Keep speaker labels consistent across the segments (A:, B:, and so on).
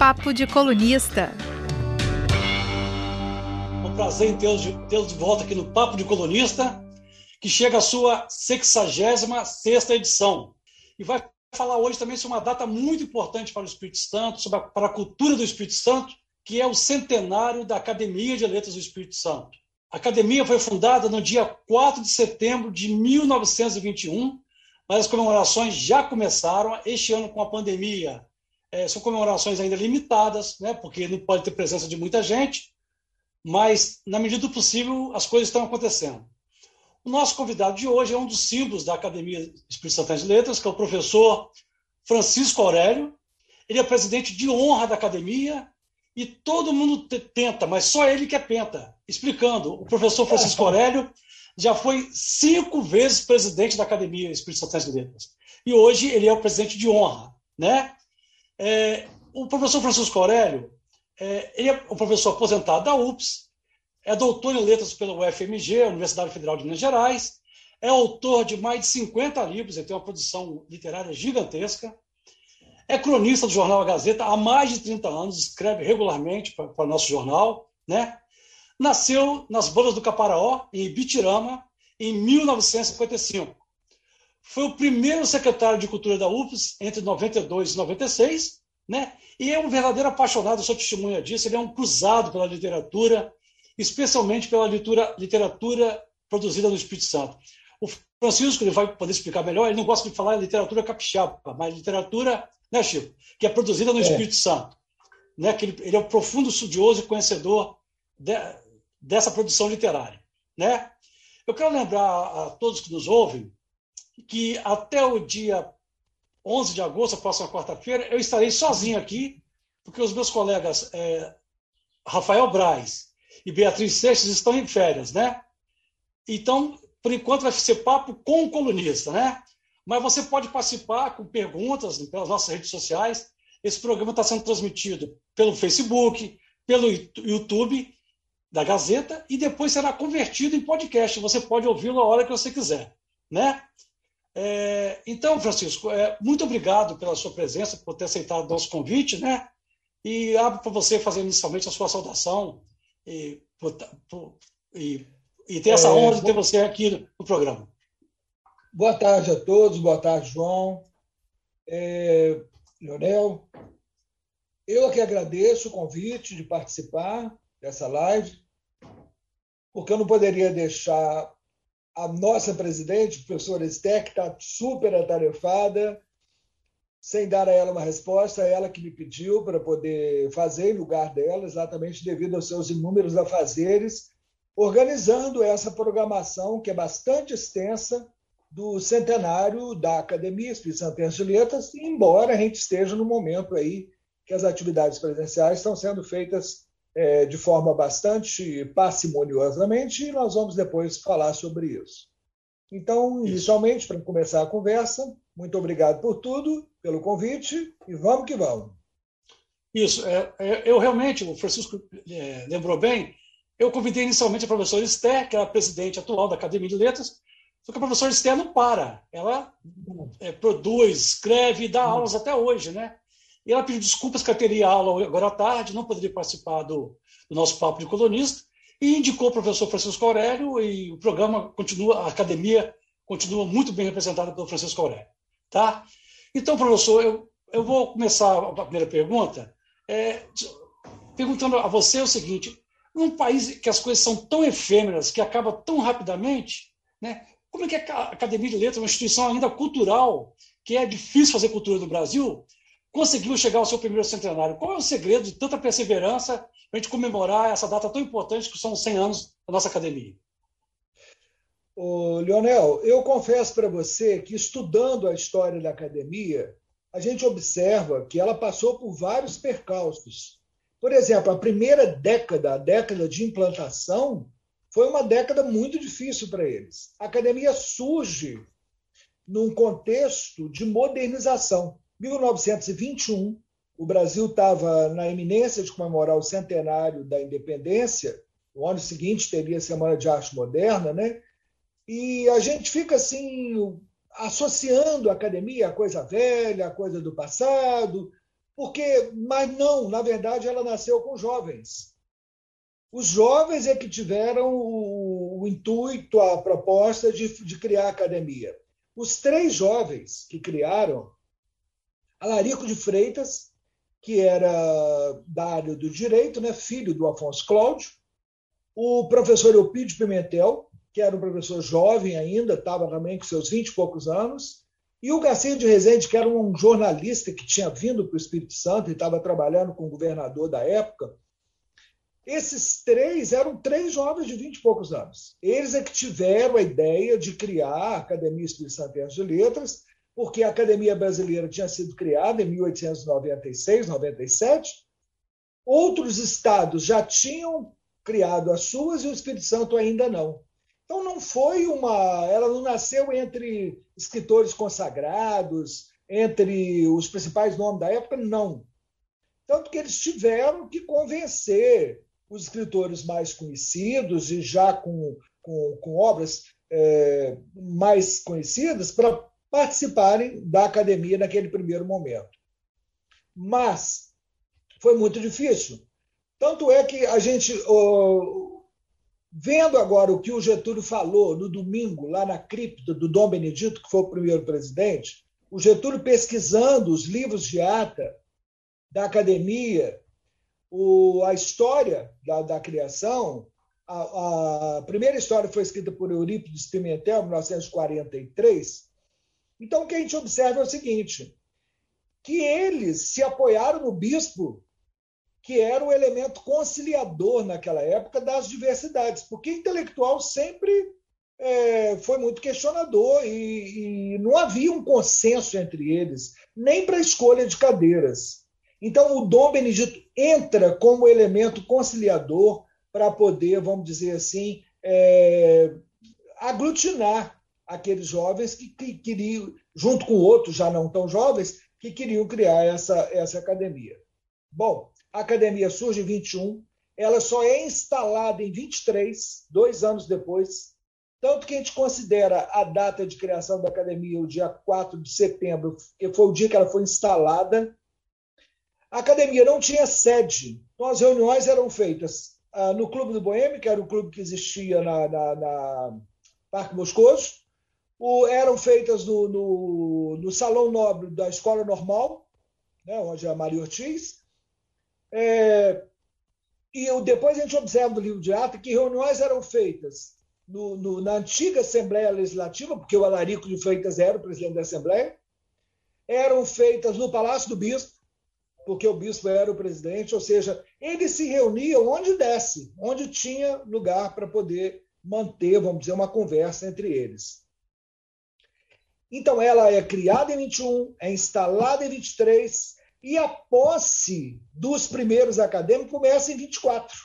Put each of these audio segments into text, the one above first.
A: Papo de Colunista.
B: Um prazer em tê-los de, tê de volta aqui no Papo de Colunista, que chega à sua 66 edição. E vai falar hoje também sobre uma data muito importante para o Espírito Santo, sobre a, para a cultura do Espírito Santo, que é o centenário da Academia de Letras do Espírito Santo. A academia foi fundada no dia 4 de setembro de 1921, mas as comemorações já começaram este ano com a pandemia. É, são comemorações ainda limitadas, né, porque não pode ter presença de muita gente, mas, na medida do possível, as coisas estão acontecendo. O nosso convidado de hoje é um dos símbolos da Academia Espírito Santo de Letras, que é o professor Francisco Aurélio. Ele é presidente de honra da academia e todo mundo tenta, mas só ele que é penta. Explicando, o professor Francisco Aurélio já foi cinco vezes presidente da Academia Espírito Santo de Letras. E hoje ele é o presidente de honra. Né? É, o professor Francisco Aurélio é, ele é um professor aposentado da UPS, é doutor em letras pela UFMG, Universidade Federal de Minas Gerais, é autor de mais de 50 livros, ele tem uma produção literária gigantesca, é cronista do jornal A Gazeta há mais de 30 anos, escreve regularmente para o nosso jornal. Né? Nasceu nas Bolas do Caparaó, em Ibitirama, em 1955. Foi o primeiro secretário de Cultura da UFS entre 92 e 96, né? e é um verdadeiro apaixonado, sou testemunha disso, ele é um cruzado pela literatura, especialmente pela literatura, literatura produzida no Espírito Santo. O Francisco ele vai poder explicar melhor, ele não gosta de falar literatura capixaba, mas literatura né, Chico? Que é produzida no é. Espírito Santo. Né? Que ele, ele, é um profundo estudioso e conhecedor de, dessa produção literária. Né? Eu quero lembrar a todos que nos ouvem que até o dia 11 de agosto, a próxima quarta-feira, eu estarei sozinho aqui, porque os meus colegas é, Rafael Braz e Beatriz Seixas estão em férias, né? Então, por enquanto, vai ser papo com o colunista, né? Mas você pode participar com perguntas pelas nossas redes sociais. Esse programa está sendo transmitido pelo Facebook, pelo YouTube da Gazeta e depois será convertido em podcast. Você pode ouvi-lo a hora que você quiser, né? É, então, Francisco, é, muito obrigado pela sua presença, por ter aceitado o nosso convite, né? E abro para você fazer inicialmente a sua saudação e, e, e ter essa é, honra de ter você aqui no programa.
C: Boa tarde a todos, boa tarde, João. É, Leonel, eu aqui agradeço o convite de participar dessa live, porque eu não poderia deixar a nossa presidente, professora que está super atarefada, sem dar a ela uma resposta, ela que me pediu para poder fazer em lugar dela, exatamente devido aos seus inúmeros afazeres, organizando essa programação que é bastante extensa do centenário da Academia Espírito Santense de Letras, embora a gente esteja no momento aí que as atividades presenciais estão sendo feitas é, de forma bastante parcimoniosamente, e nós vamos depois falar sobre isso. Então, inicialmente, para começar a conversa, muito obrigado por tudo, pelo convite, e vamos que vamos.
B: Isso, é, é, eu realmente, o Francisco é, lembrou bem, eu convidei inicialmente a professora Esther, que é a presidente atual da Academia de Letras, só que a professora Esther não para. Ela é, produz, escreve e dá uhum. aulas até hoje, né? E ela pediu desculpas que ela teria aula agora à tarde, não poderia participar do, do nosso papo de colunista, e indicou o professor Francisco Aurélio, e o programa continua, a academia continua muito bem representada pelo Francisco Aurélio. Tá? Então, professor, eu, eu vou começar a primeira pergunta é, perguntando a você o seguinte: num país que as coisas são tão efêmeras, que acaba tão rapidamente, né, como é que a Academia de Letras, uma instituição ainda cultural, que é difícil fazer cultura no Brasil, conseguiu chegar ao seu primeiro centenário? Qual é o segredo de tanta perseverança para a gente comemorar essa data tão importante que são os 100 anos da nossa academia?
C: Ô, Leonel, eu confesso para você que estudando a história da academia, a gente observa que ela passou por vários percalços. Por exemplo, a primeira década, a década de implantação, foi uma década muito difícil para eles. A academia surge num contexto de modernização. 1921, o Brasil estava na iminência de comemorar o centenário da independência. No ano seguinte teria a Semana de Arte Moderna, né? E a gente fica assim associando a academia à coisa velha, à coisa do passado, Porque, mas não, na verdade, ela nasceu com jovens. Os jovens é que tiveram o, o intuito, a proposta de, de criar a academia. Os três jovens que criaram, Alarico de Freitas, que era da área do direito, né, filho do Afonso Cláudio, o professor Eupídio Pimentel, que era um professor jovem ainda, estava também com seus vinte e poucos anos, e o Garcia de Rezende, que era um jornalista que tinha vindo para o Espírito Santo e estava trabalhando com o governador da época. Esses três eram três jovens de vinte e poucos anos. Eles é que tiveram a ideia de criar a Academia Espírito Santo de Letras, porque a Academia Brasileira tinha sido criada em 1896, 97. Outros estados já tinham criado as suas e o Espírito Santo ainda não. Então não foi uma, ela não nasceu entre escritores consagrados, entre os principais nomes da época, não. Tanto que eles tiveram que convencer os escritores mais conhecidos e já com, com, com obras é, mais conhecidas para participarem da academia naquele primeiro momento. Mas foi muito difícil. Tanto é que a gente, Vendo agora o que o Getúlio falou no domingo, lá na cripta do Dom Benedito, que foi o primeiro presidente, o Getúlio pesquisando os livros de ata da academia, a história da, da criação, a, a, primeira história foi escrita por Eurípides Pimentel, em 1943. Então, o que a gente observa é o seguinte: que eles se apoiaram no bispo que era o elemento conciliador naquela época das diversidades, porque intelectual sempre é, foi muito questionador e, e, não havia um consenso entre eles, nem para a escolha de cadeiras. Então, o Dom Benedito entra como elemento conciliador para poder, vamos dizer assim, é, aglutinar aqueles jovens que, que, queriam, junto com outros já não tão jovens, que queriam criar essa, essa academia. Bom, a academia surge em 21, ela só é instalada em 23, dois anos depois. Tanto que a gente considera a data de criação da academia o dia 4 de setembro, que foi o dia que ela foi instalada. A academia não tinha sede, então as reuniões eram feitas ah, no Clube do Boêmio, que era o clube que existia na, na, na Parque Moscoso, o, eram feitas no, no, no, Salão Nobre da Escola Normal, né, onde é a Maria Ortiz, é, e eu, depois a gente observa no livro de ato que reuniões eram feitas no, no, na antiga Assembleia Legislativa, porque o Alarico de Freitas era o presidente da Assembleia, eram feitas no Palácio do Bispo, porque o bispo era o presidente, ou seja, eles se reuniam onde desse, onde tinha lugar para poder manter, vamos dizer, uma conversa entre eles. Então, ela é criada em 21, é instalada em 23, e a posse dos primeiros acadêmicos começa em 24.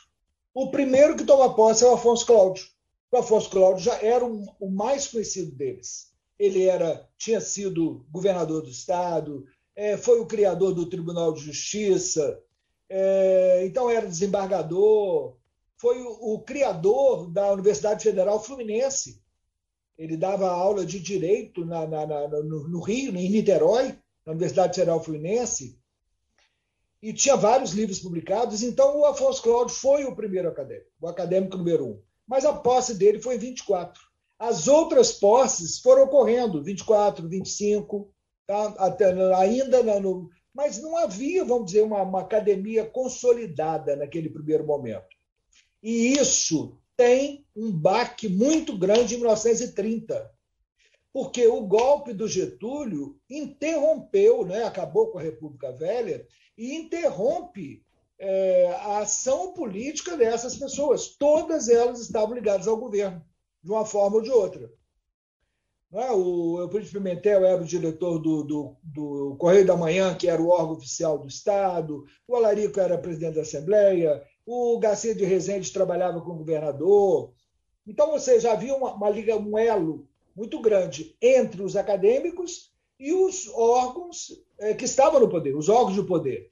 C: O primeiro que toma posse é o Afonso Cláudio. O Afonso Cláudio já era o mais conhecido deles. Ele era, tinha sido governador do estado, é, foi o criador do Tribunal de Justiça, é, então era desembargador, foi o, criador da Universidade Federal Fluminense. Ele dava aula de direito na, na, na, no, no Rio, em Niterói, na Universidade Federal Fluminense e tinha vários livros publicados, então o Afonso Cláudio foi o primeiro acadêmico, o acadêmico número um. Mas a posse dele foi em 24. As outras posses foram ocorrendo, 24, 25, tá? Até, ainda no, mas não havia, vamos dizer, uma, uma academia consolidada naquele primeiro momento. E isso tem um baque muito grande em 1930, porque o golpe do Getúlio interrompeu, né, acabou com a República Velha e interrompe é, a ação política dessas pessoas. Todas elas estavam ligadas ao governo, de uma forma ou de outra. É? O Euclides Pimentel era o diretor do, do, do, Correio da Manhã, que era o órgão oficial do Estado, o Alarico era presidente da Assembleia, o Garcia de Rezende trabalhava com o governador. Então, você já havia uma, uma liga, um elo muito grande entre os acadêmicos e os órgãos é, que estavam no poder, os órgãos do poder.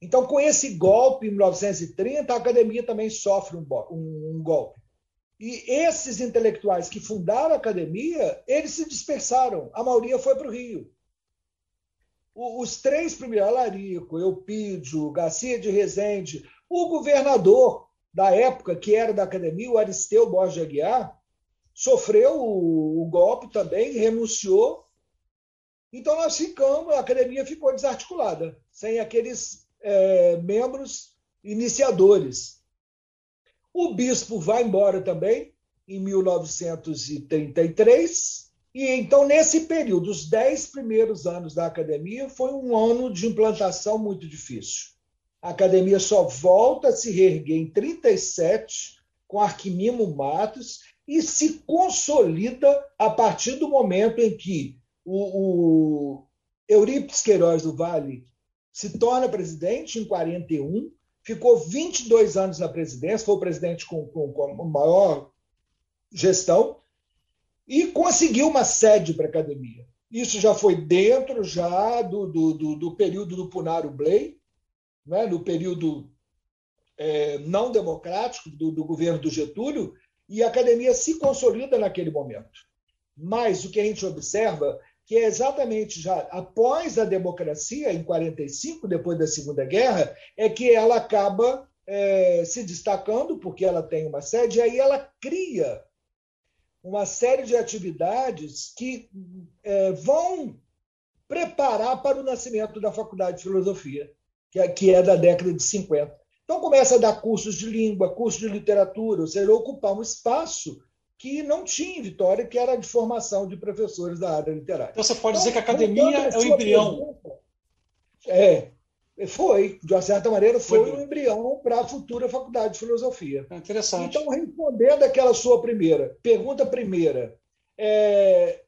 C: Então, com esse golpe em 1930, a academia também sofre um, um, um golpe. E esses intelectuais que fundaram a academia, eles se dispersaram. A maioria foi para o Rio. Os três primeiros, Alarico, Eupídio, Garcia de Rezende, o governador da época, que era da academia, o Aristeu Borges Aguiar, sofreu o, o golpe também, renunciou. Então nós ficamos, a academia ficou desarticulada, sem aqueles é, membros iniciadores. O bispo vai embora também, em 1933, e então, nesse período, os dez primeiros anos da academia, foi um ano de implantação muito difícil. A academia só volta a se reerguer em 37, com Arquimimo Matos, e se consolida a partir do momento em que o, o Eurípides Queiroz do Vale se torna presidente em 41, ficou 22 anos na presidência, foi o presidente com, com, com maior gestão, e conseguiu uma sede para a academia. Isso já foi dentro já do, do, do, do período do Punaro Blay, né, no período é, não democrático do, do governo do Getúlio, e a academia se consolida naquele momento. Mas o que a gente observa que é exatamente já após a democracia, em 45, depois da Segunda Guerra, é que ela acaba é, se destacando, porque ela tem uma sede, e aí ela cria uma série de atividades que é, vão preparar para o nascimento da Faculdade de Filosofia, que é, que é da década de 50. Então começa a dar cursos de língua, cursos de literatura, ou seja, ocupar um espaço que não tinha em Vitória, que era de formação de professores da área literária.
B: Então você pode então, dizer que a academia é o embrião.
C: Pergunta, é, foi, de uma certa maneira, foi, foi um embrião para a futura faculdade de filosofia.
B: É interessante.
C: Então, respondendo aquela sua primeira, pergunta primeira, é,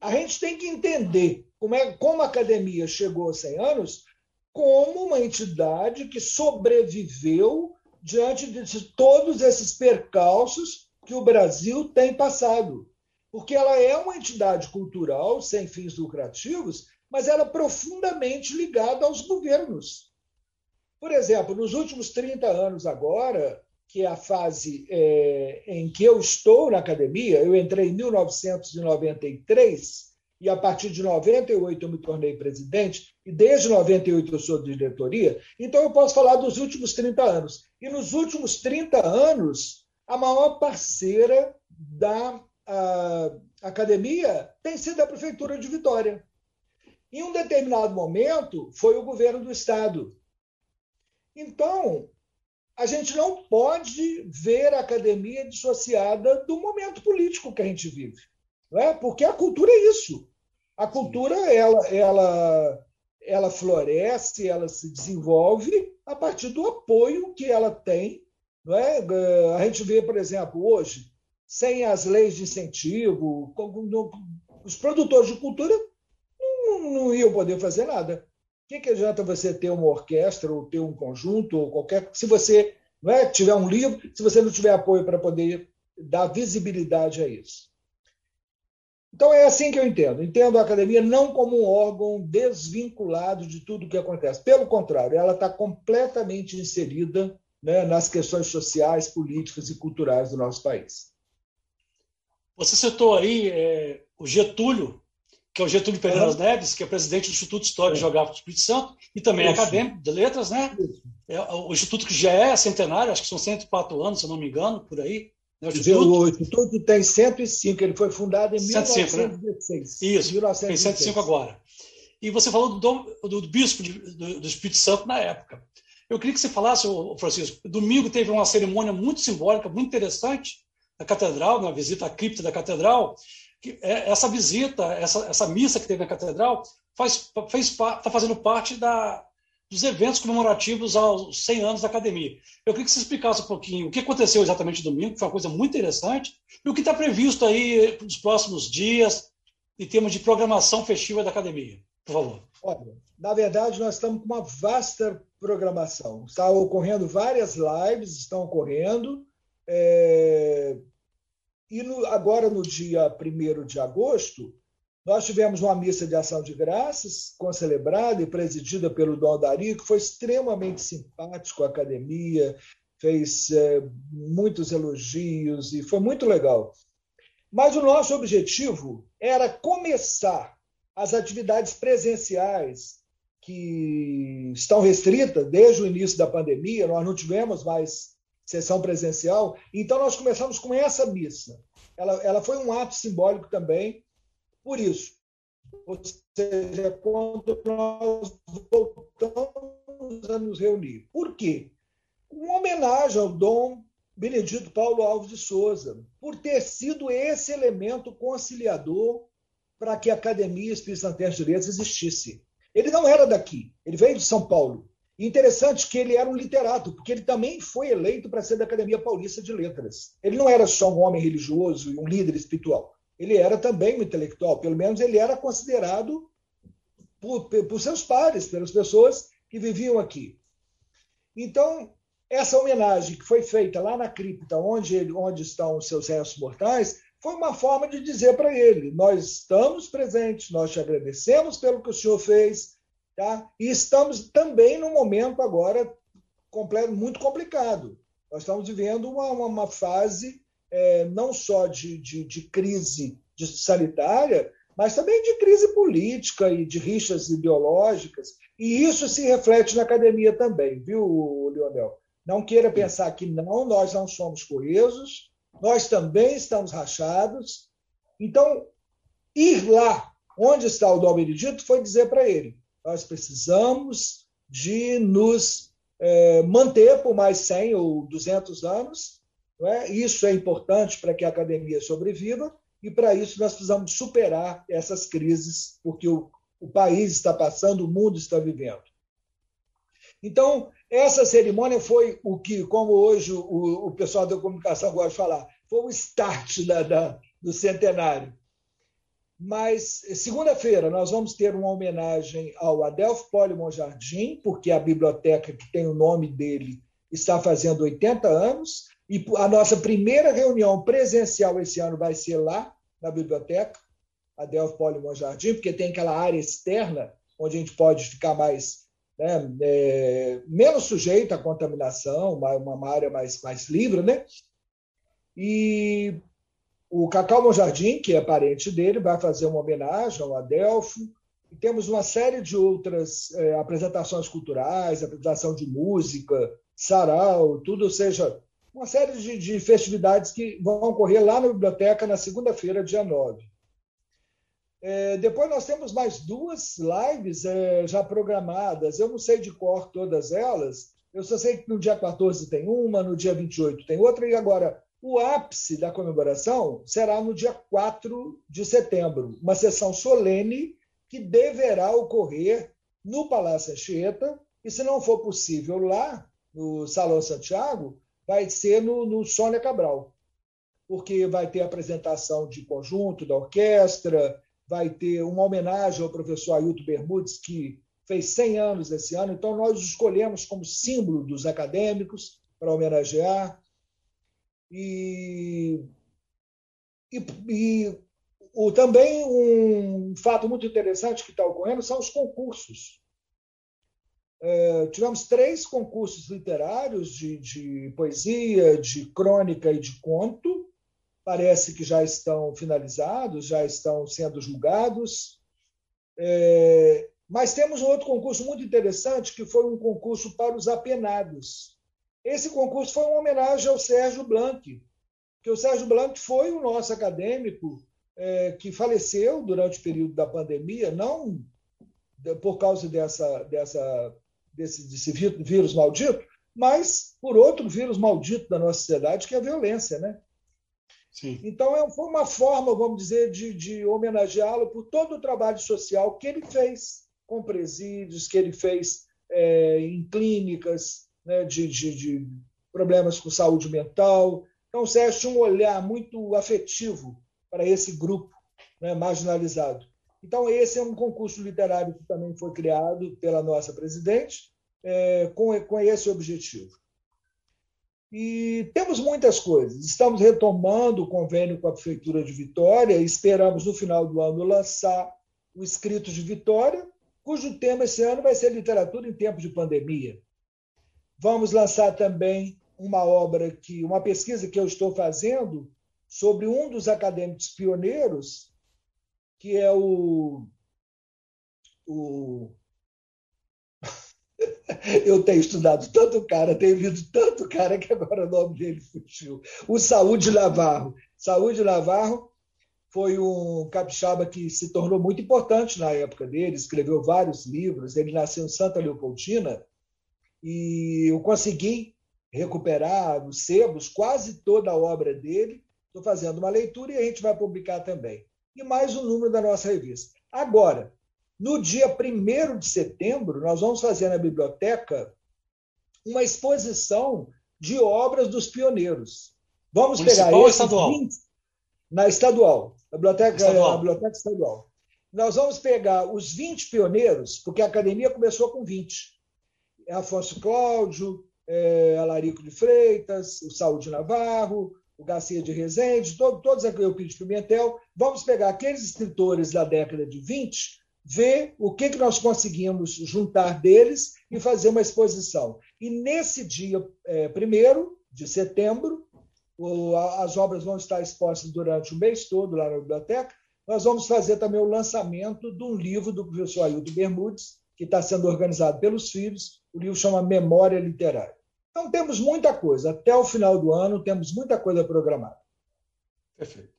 C: a gente tem que entender como, é, como a academia chegou a 100 anos como uma entidade que sobreviveu diante de todos esses percalços que o Brasil tem passado. Porque ela é uma entidade cultural sem fins lucrativos mas era profundamente ligada aos governos. Por exemplo, nos últimos 30 anos agora, que é a fase é, em que eu estou na academia, eu entrei em 1993 e a partir de 98 eu me tornei presidente e desde 98 eu sou de diretoria, então eu posso falar dos últimos 30 anos. E nos últimos 30 anos, a maior parceira da academia tem sido a prefeitura de Vitória. Em um determinado momento, foi o governo do Estado. Então, a gente não pode ver a academia dissociada do momento político que a gente vive. Não é? Porque a cultura é isso. A cultura ela, ela, ela floresce, ela se desenvolve a partir do apoio que ela tem. Não é? A gente vê, por exemplo, hoje, sem as leis de incentivo, os produtores de cultura não, não iam poder fazer nada. O que, que adianta você ter uma orquestra ou ter um conjunto ou qualquer. Se você não é, tiver um livro, se você não tiver apoio para poder dar visibilidade a isso. Então é assim que eu entendo. Entendo a academia não como um órgão desvinculado de tudo o que acontece. Pelo contrário, ela está completamente inserida né, nas questões sociais, políticas e culturais do nosso país.
B: Você citou aí é, o Getúlio que é o Getúlio Pereira uhum. Neves, que é presidente do Instituto Histórico é. Geográfico do Espírito Santo e também é acadêmico de letras, né? É o instituto que já é centenário, acho que são 104 anos, se eu não me engano, por aí.
C: Né? O, instituto... o Instituto tem 105, ele foi fundado em 105, 1916.
B: Né? Isso, 1916. tem 105 agora. E você falou do, do, do bispo de, do, do, Espírito Santo na época. Eu queria que você falasse, Francisco, domingo teve uma cerimônia muito simbólica, muito interessante, na catedral, na visita à cripta da catedral, que é, essa visita, essa, essa missa que teve na catedral, faz, fez, está fazendo parte da, dos eventos comemorativos aos 100 anos da academia. Eu queria que você explicasse um pouquinho o que aconteceu exatamente domingo, que foi uma coisa muito interessante, e o que está previsto aí nos próximos dias, em termos de programação festiva da academia. Por favor.
C: Olha, na verdade, nós estamos com uma vasta programação. Está ocorrendo várias lives, estão ocorrendo. É, e no, agora, no dia 1 de agosto, nós tivemos uma missa de ação de graças, concelebrada e presidida pelo Dom Dari, que foi extremamente simpático à academia, fez é, muitos elogios e foi muito legal. Mas o nosso objetivo era começar as atividades presenciais que estão restritas desde o início da pandemia, nós não tivemos mais sessão presencial, então nós começamos com essa missa. Ela, ela foi um ato simbólico também, por isso. Ou seja, quando nós voltamos a nos reunir. Por quê? Uma homenagem ao Dom Benedito Paulo Alves de Souza, por ter sido esse elemento conciliador para que a Academia Espírita Santense de Letras existisse. Ele não era daqui, ele veio de São Paulo. Interessante que ele era um literato, porque ele também foi eleito para ser da Academia Paulista de Letras. Ele não era só um homem religioso e um líder espiritual. Ele era também um intelectual, pelo menos ele era considerado por, por seus pares, pelas pessoas que viviam aqui. Então, essa homenagem que foi feita lá na cripta, onde, ele, onde estão os seus restos mortais, foi uma forma de dizer para ele: nós estamos presentes, nós te agradecemos pelo que o senhor fez, tá? e estamos também num momento agora muito complicado. Nós estamos vivendo uma, uma, fase é, não só de, de, de crise sanitária, mas também de crise política e de rixas ideológicas. E isso se reflete na academia também, viu, Leonel? Não queira pensar que não, nós não somos coesos, nós também estamos rachados. Então, ir lá onde está o Dom Benedito foi dizer para ele: nós precisamos de nos é, manter por mais 100 ou 200 anos. É? Isso é importante para que a academia sobreviva, e para isso nós precisamos superar essas crises, porque o, o país está passando, o mundo está vivendo. Então, essa cerimônia foi o que, como hoje o, o pessoal da comunicação gosta de falar, foi o start da, da, do centenário. Mas segunda-feira nós vamos ter uma homenagem ao Adelfo Poli Monjardim, porque a biblioteca que tem o nome dele está fazendo 80 anos, e a nossa primeira reunião presencial esse ano vai ser lá, na biblioteca, Adelfo Poli Monjardim, porque tem aquela área externa onde a gente pode ficar mais né, é, menos sujeito à contaminação, uma, uma área mais, mais livre, né? E o Cacau Monjardim, que é parente dele, vai fazer uma homenagem ao Adelfo. E temos uma série de outras é, apresentações culturais, apresentação de música, sarau, tudo, ou seja, uma série de, de festividades que vão ocorrer lá na biblioteca na segunda-feira, dia 9. É, depois nós temos mais duas lives é, já programadas. Eu não sei de cor todas elas. Eu só sei que no dia 14 tem uma, no dia 28 tem outra, e agora o ápice da comemoração será no dia 4 de setembro, uma sessão solene que deverá ocorrer no Palácio Anchieta, e se não for possível lá, no Salão Santiago, vai ser no, no Sônia Cabral, porque vai ter apresentação de conjunto da orquestra, vai ter uma homenagem ao professor Ailton Bermudes, que fez 100 anos esse ano, então nós escolhemos como símbolo dos acadêmicos para homenagear. E, e, e o, também um fato muito interessante que está ocorrendo são os concursos. É, tivemos três concursos literários de, de poesia, de crônica e de conto, parece que já estão finalizados, já estão sendo julgados. É, mas temos um outro concurso muito interessante, que foi um concurso para os apenados. Esse concurso foi uma homenagem ao Sérgio Blanc, que o Sérgio Blanc foi o nosso acadêmico é, que faleceu durante o período da pandemia, não por causa dessa, dessa, desse, desse vírus maldito, mas por outro vírus maldito da nossa sociedade, que é a violência, né? Sim. Então, é, foi uma forma, vamos dizer, de, de homenageá-lo por todo o trabalho social que ele fez com presídios, que ele fez é, em clínicas né, de, de, de, problemas com saúde mental. Então, o Sérgio tinha um olhar muito afetivo para esse grupo né, marginalizado. Então, esse é um concurso literário que também foi criado pela nossa presidente é, com, com esse objetivo. E temos muitas coisas. Estamos retomando o convênio com a Prefeitura de Vitória e esperamos, no final do ano, lançar o Escrito de Vitória, cujo tema esse ano vai ser literatura em tempos de pandemia. Vamos lançar também uma obra que, uma pesquisa que eu estou fazendo sobre um dos acadêmicos pioneiros, que é o o... Eu tenho estudado tanto cara, tenho visto tanto cara que agora o nome dele fugiu. O Saúde Navarro. Saúde Navarro foi um capixaba que se tornou muito importante na época dele, escreveu vários livros. Ele nasceu em Santa Leopoldina e eu consegui recuperar nos sebos quase toda a obra dele. Estou fazendo uma leitura e a gente vai publicar também. E mais um número da nossa revista. Agora, no dia 1 de setembro, nós vamos fazer na biblioteca uma exposição de obras dos pioneiros. Vamos Municipal pegar esses estadual? 20, na estadual, a biblioteca estadual. A biblioteca estadual. Nós vamos pegar os 20 pioneiros, porque a academia começou com 20. É Afonso Cláudio, é, Alarico de Freitas, o Saúde Navarro, o Garcia de Rezende, todo, todos Pires Pimentel. Vamos pegar aqueles escritores da década de 20, ver o que, que nós conseguimos juntar deles e fazer uma exposição. E nesse dia é, primeiro de setembro, o, as obras vão estar expostas durante o mês todo lá na biblioteca. Nós vamos fazer também o lançamento de um livro do professor Ailton Bermudes, que está sendo organizado pelos filhos. O livro chama Memória Literária. Então, temos muita coisa. Até o final do ano, temos muita coisa programada.
B: Perfeito.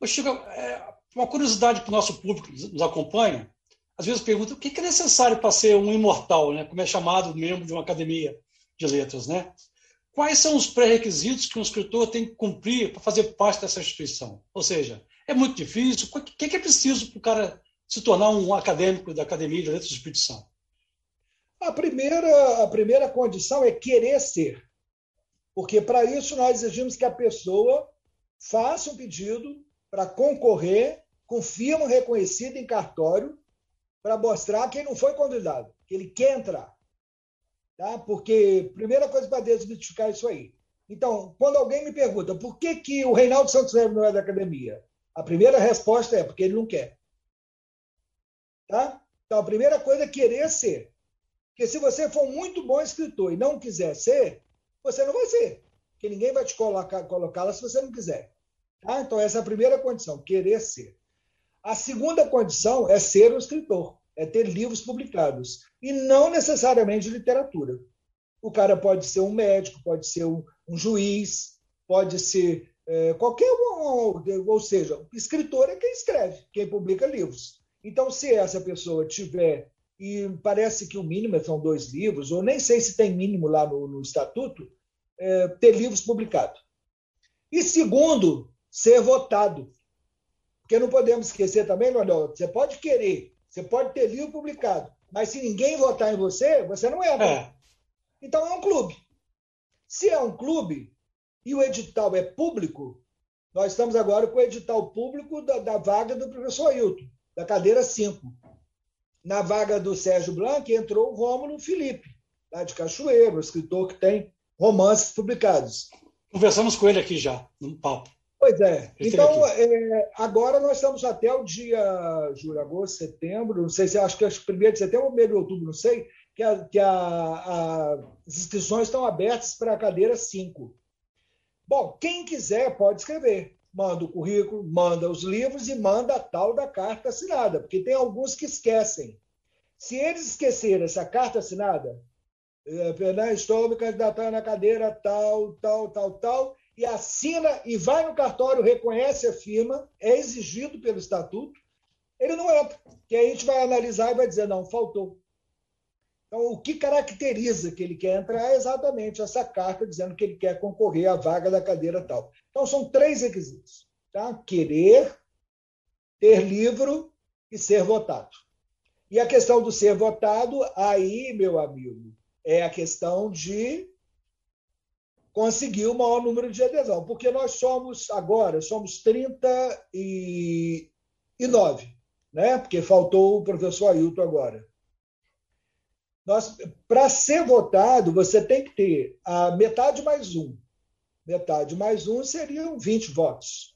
B: Ô, Chico, é, uma curiosidade para o nosso público que nos acompanha, às vezes pergunta o que é necessário para ser um imortal, né? como é chamado membro de uma academia de letras. Né? Quais são os pré-requisitos que um escritor tem que cumprir para fazer parte dessa instituição? Ou seja, é muito difícil? O que é preciso para o cara se tornar um acadêmico da Academia de Letras de Santo?
C: A primeira, a primeira condição é querer ser. Porque para isso nós exigimos que a pessoa faça um pedido para concorrer com firma reconhecida em cartório para mostrar que ele não foi convidado, que ele quer entrar. Tá? Porque, primeira coisa para desmitificar isso aí. Então, quando alguém me pergunta por que, que o Reinaldo Santos Neves não é da academia, a primeira resposta é porque ele não quer. Tá? Então, a primeira coisa é querer ser. Porque se você for muito bom escritor e não quiser ser, você não vai ser. Porque ninguém vai te colocá-la se você não quiser. Tá? Então, essa é a primeira condição, querer ser. A segunda condição é ser um escritor, é ter livros publicados. E não necessariamente literatura. O cara pode ser um médico, pode ser um, um juiz, pode ser é, qualquer um, ou seja, escritor é quem escreve, quem publica livros. Então, se essa pessoa tiver, e parece que o mínimo são dois livros, ou nem sei se tem mínimo lá no, no estatuto, é, ter livros publicados. E segundo, ser votado. Porque não podemos esquecer também, Leonel, você pode querer, você pode ter livro publicado, mas se ninguém votar em você, você não entra. É. Então é um clube. Se é um clube e o edital é público, nós estamos agora com o edital público da, da vaga do professor Ailton, da cadeira 5. Na vaga do Sérgio Blanc entrou o Rômulo Felipe, lá de Cachoeiro, escritor que tem romances publicados.
B: Conversamos com ele aqui já, num papo.
C: Pois é. Então, é, agora nós estamos até o dia julho, agosto, setembro, não sei se acho que é primeiro de setembro ou meio de outubro, não sei, que, a, que a, a, as inscrições estão abertas para a cadeira 5. Bom, quem quiser pode escrever. Manda o currículo, manda os livros e manda a tal da carta assinada, porque tem alguns que esquecem. Se eles esquecerem essa carta assinada, é, né, estou me candidatando na cadeira tal, tal, tal, tal, e assina e vai no cartório, reconhece a firma, é exigido pelo estatuto, ele não entra. Que a gente vai analisar e vai dizer, não, faltou. Então, o que caracteriza que ele quer entrar é exatamente essa carta dizendo que ele quer concorrer à vaga da cadeira tal. Então, são três requisitos. Tá? Querer, ter livro e ser votado. E a questão do ser votado, aí, meu amigo, é a questão de conseguiu o maior número de adesão, porque nós somos, agora, somos 39, né? porque faltou o professor Ailton agora. Para ser votado, você tem que ter a metade mais um. Metade mais um seriam 20 votos,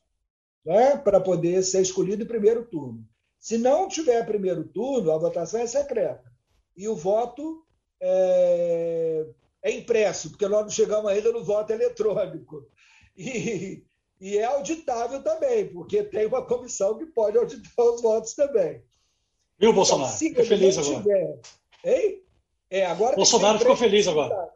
C: né? para poder ser escolhido em primeiro turno. Se não tiver primeiro turno, a votação é secreta. E o voto é, é impresso, porque nós não chegamos ainda no voto eletrônico. E, e é auditável também, porque tem uma comissão que pode auditar os votos também.
B: Viu, Bolsonaro? Então, Fica feliz agora. Tiver...
C: Hein? É, agora
B: Bolsonaro ficou feliz agora.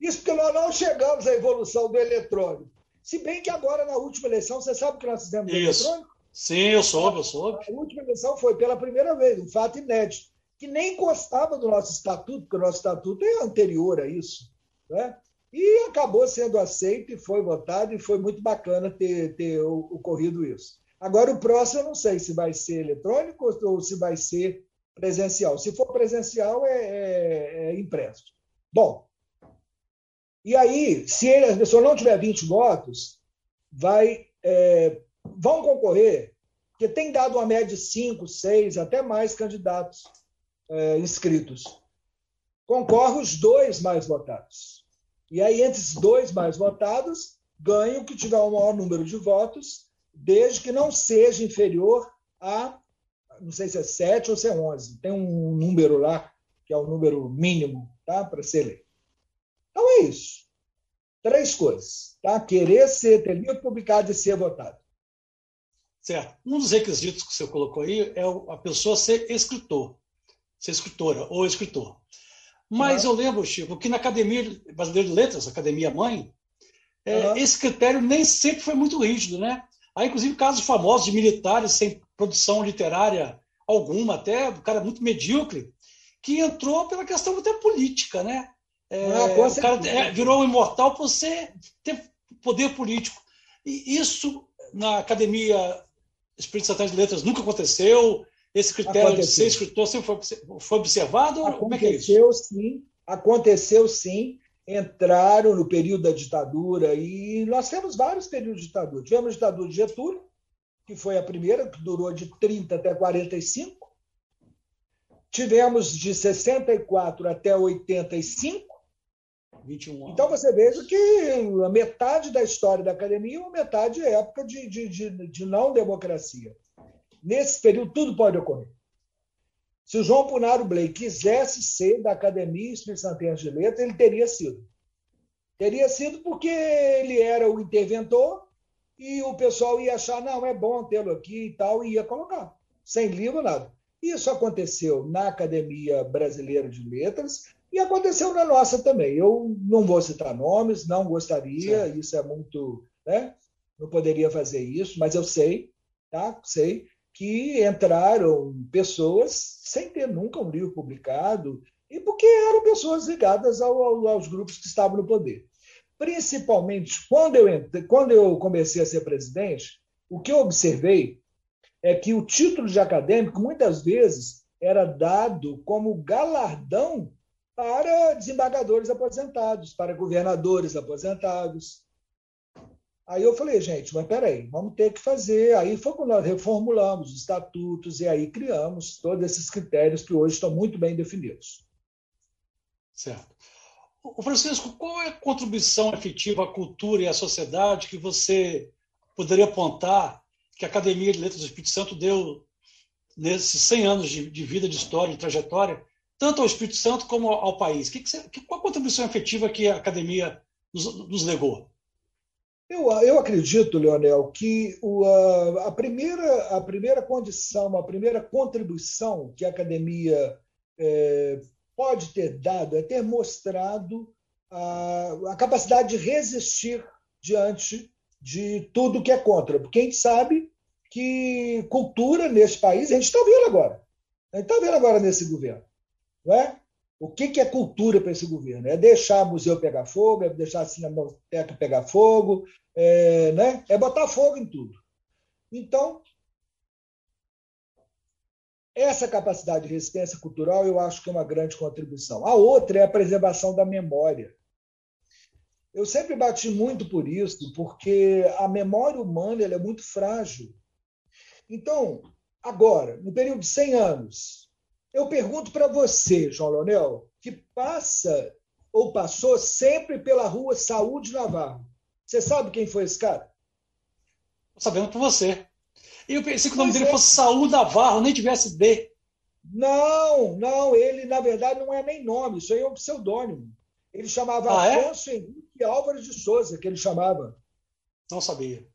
C: Isso porque nós não chegamos à evolução do eletrônico. Se bem que agora, na última eleição, você sabe o que nós fizemos no
B: Isso. eletrônico? Sim, eu soube, eu soube.
C: A última eleição foi pela primeira vez, um fato inédito, que nem encostava do nosso estatuto, porque o nosso estatuto é anterior a isso. Né? E acabou sendo aceito e foi votado, e foi muito bacana ter, ter ocorrido isso. Agora, o próximo, eu não sei se vai ser eletrônico ou se vai ser presencial. Se for presencial, é, é, é impresso. Bom, e aí, se ele, a pessoa não tiver 20 votos, vai, é, vão concorrer, porque tem dado uma média de 5, 6, até mais candidatos é, inscritos. Concorre os dois mais votados. E aí, entre os dois mais votados, ganha o que tiver o maior número de votos, desde que não seja inferior a, não sei se é 7 ou se é 11. Tem um número lá, que é o número mínimo tá, para ser eleito. Então é isso. Três coisas. Tá? Querer ser, ter livro publicado e ser votado.
B: Certo. Um dos requisitos que você colocou aí é a pessoa ser escritor, ser escritora ou escritor. Mas uhum. eu lembro, Chico, que na Academia Brasileira de Letras, Academia Mãe, uhum. esse critério nem sempre foi muito rígido, né? Há, inclusive, casos famosos de militares sem produção literária alguma, até um cara muito medíocre, que entrou pela questão até política, né? É, ah, o cara é, virou um imortal por você ter poder político. E isso, na Academia Espírito Santo de Letras, nunca aconteceu. Esse critério aconteceu. de ser escritor sempre foi, foi observado?
C: Aconteceu,
B: Como é que é
C: isso? sim. Aconteceu sim. Entraram no período da ditadura e nós temos vários períodos de ditadura. Tivemos a ditadura de Getúlio, que foi a primeira, que durou de 30 até 45. Tivemos de 64 até 85. 21 anos. Então você veja que a metade da história da academia, uma metade é época de, de, de, de não democracia. Nesse período, tudo pode ocorrer. Se o João Punaro Blake quisesse ser da Academia Espírito Santense de Letras, ele teria sido. Teria sido porque ele era o interventor e o pessoal ia achar, não, é bom tê-lo aqui e tal, e ia colocar. Sem livro, nada. Isso aconteceu na Academia Brasileira de Letras e aconteceu na nossa também. Eu não vou citar nomes, não gostaria, certo. isso é muito. Né? Não poderia fazer isso, mas eu sei, tá? Sei que entraram pessoas sem ter nunca um livro publicado, e porque eram pessoas ligadas ao, ao, aos grupos que estavam no poder. Principalmente quando eu, quando eu comecei a ser presidente, o que eu observei é que o título de acadêmico, muitas vezes, era dado como galardão para desembargadores aposentados, para governadores aposentados. Aí eu falei, gente, mas peraí, vamos ter que fazer. Aí foi quando nós reformulamos os estatutos e aí criamos todos esses critérios que hoje estão muito bem definidos.
B: Certo. O Francisco, qual é a contribuição efetiva à cultura e à sociedade que você poderia apontar que a Academia de Letras do Espírito Santo deu nesses 100 anos de, de vida, de história, de trajetória, tanto ao Espírito Santo como ao, país? Que que você, qual a contribuição efetiva que a academia nos, nos legou?
C: Eu, eu acredito, Leonel, que o, a, primeira, a primeira condição, a primeira contribuição que a academia é, pode ter dado é ter mostrado a, a capacidade de resistir diante de tudo que é contra. Porque a gente sabe que cultura nesse país, a gente está vendo agora. A gente está vendo agora nesse governo. Não é? O que, que é cultura para esse governo? É deixar o museu pegar fogo, é deixar a cinemateca pegar fogo, é, né? é botar fogo em tudo. Então, essa capacidade de resistência cultural eu acho que é uma grande contribuição. A outra é a preservação da memória. Eu sempre bati muito por isso, porque a memória humana é muito frágil. Então, agora, no período de 100 anos, eu pergunto para você, João Leonel, que passa ou passou sempre pela rua Saúde Navarro. Você sabe quem foi esse cara?
B: Estou sabendo por você. Eu pensei que o nome pois dele é. fosse Saúl Navarro, nem tivesse D.
C: Não, não, ele na verdade não é nem nome, isso aí é um pseudônimo. Ele chamava ah, é? Afonso é? Henrique Álvares de Souza, que ele chamava.
B: Não sabia.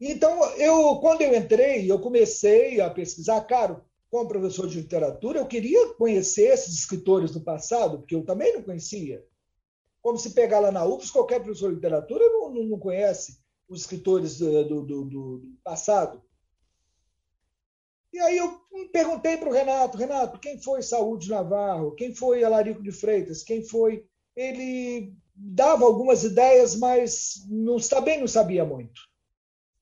C: Então, eu, quando eu entrei, eu comecei a pesquisar, cara, como professor de literatura, eu queria conhecer esses escritores do passado, porque eu também não conhecia. Como se pegar lá na UFS, qualquer professor de literatura não, não, não conhece os escritores do, do, do, do passado. E aí eu perguntei para o Renato, Renato, quem foi Saúde Navarro? Quem foi Alarico de Freitas? Quem foi? Ele dava algumas ideias, mas não, também não sabia muito.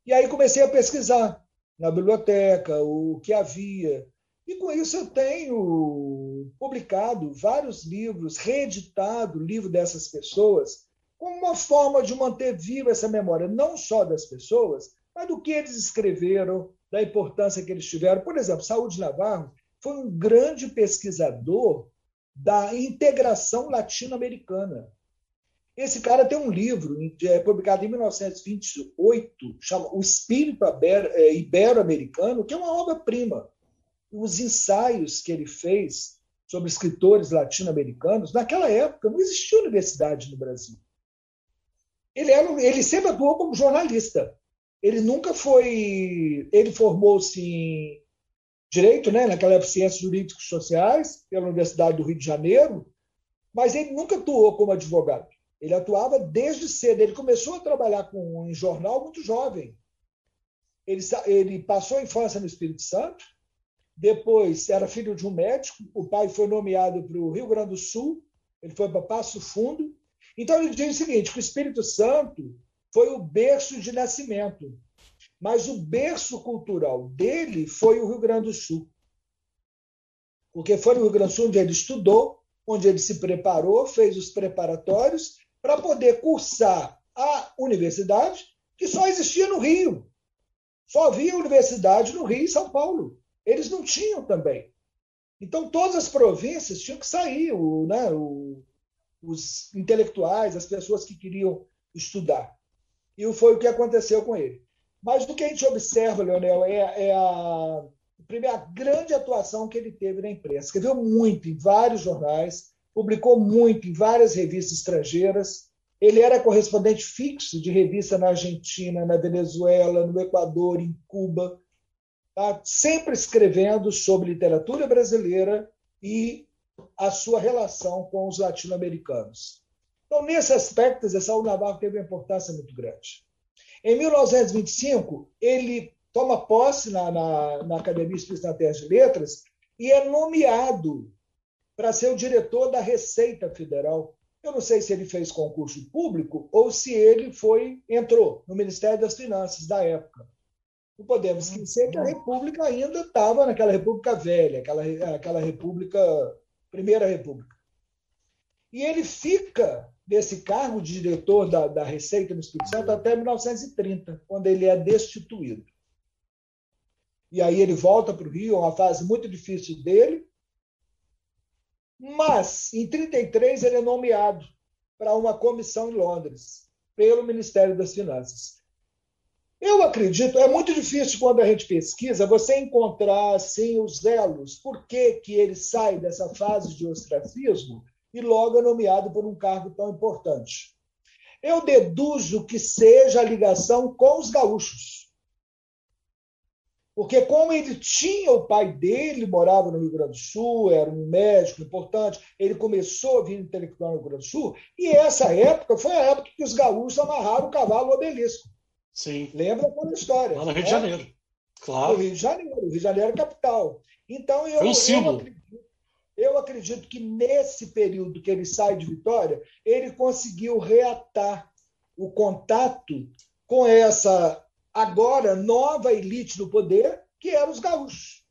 C: E aí comecei a pesquisar na biblioteca o que havia. E com isso eu tenho publicado vários livros, reeditado livro dessas pessoas, como uma forma de manter viva essa memória, não só das pessoas, mas do que eles escreveram, da importância que eles tiveram. Por exemplo, Saúde Navarro foi um grande pesquisador da integração latino-americana. Esse cara tem um livro é, publicado em 1928, chama O Espírito é, Ibero-Americano, que é uma obra-prima. Os ensaios que ele fez sobre escritores latino-americanos, naquela época não existia universidade no Brasil. Ele, era, ele sempre atuou como jornalista. Ele nunca foi. Ele formou-se em direito, né, naquela época, ciências jurídicas sociais, pela Universidade do Rio de Janeiro, mas ele nunca atuou como advogado. Ele atuava desde cedo. Ele começou a trabalhar com um jornal muito jovem. Ele, ele passou a infância no Espírito Santo, depois era filho de um médico, o pai foi nomeado para o Rio Grande do Sul, ele foi para Passo Fundo. Então ele diz o seguinte: que o Espírito Santo foi o berço de nascimento. Mas o berço cultural dele foi o Rio Grande do Sul. Porque foi no Rio Grande do Sul onde ele estudou, onde ele se preparou, fez os preparatórios para poder cursar a universidade, que só existia no Rio. Só havia universidade no Rio e São Paulo. Eles não tinham também. Então, todas as províncias tinham que sair, o, né, o, os intelectuais, as pessoas que queriam estudar. E foi o que aconteceu com ele. Mas do que a gente observa, Leonel, é, é a, primeira, grande atuação que ele teve na imprensa. Escreveu muito em vários jornais, publicou muito em várias revistas estrangeiras. Ele era correspondente fixo de revista na Argentina, na Venezuela, no Equador, em Cuba, tá? sempre escrevendo sobre literatura brasileira e a sua relação com os latino-americanos. Então, nesse aspecto, Zé Saúl Navarro teve uma importância muito grande. Em 1925, ele toma posse na, na, na Academia Espírita de Letras e é nomeado para ser o diretor da Receita Federal. Eu não sei se ele fez concurso público ou se ele foi entrou no Ministério das Finanças da época. Não podemos esquecer que a República ainda estava naquela República Velha, aquela, aquela República, Primeira República. E ele fica desse cargo de diretor da, da Receita no Espírito Santo até 1930, quando ele é destituído. E aí ele volta para o Rio, uma fase muito difícil dele. Mas, em 33, ele é nomeado para uma comissão em Londres, pelo Ministério das Finanças. Eu acredito, é muito difícil quando a gente pesquisa você encontrar assim, os elos. Por que, que ele sai dessa fase de ostracismo e logo é nomeado por um cargo tão importante. Eu deduzo que seja a ligação com os gaúchos. Porque, como ele tinha o pai dele, morava no Rio Grande do Sul, era um médico importante, ele começou a vir intelectual no Rio Grande do Sul, e essa época foi a época que os gaúchos amarraram o cavalo obelisco.
B: Sim.
C: Lembra a história?
B: Lá no Rio né? de Janeiro. Claro.
C: No Rio de Janeiro. O Rio de Janeiro é capital. Então, eu,
B: foi um símbolo.
C: Eu eu acredito que nesse período que ele sai de Vitória, ele conseguiu reatar o contato com essa agora nova elite do poder, que eram os gaúchos.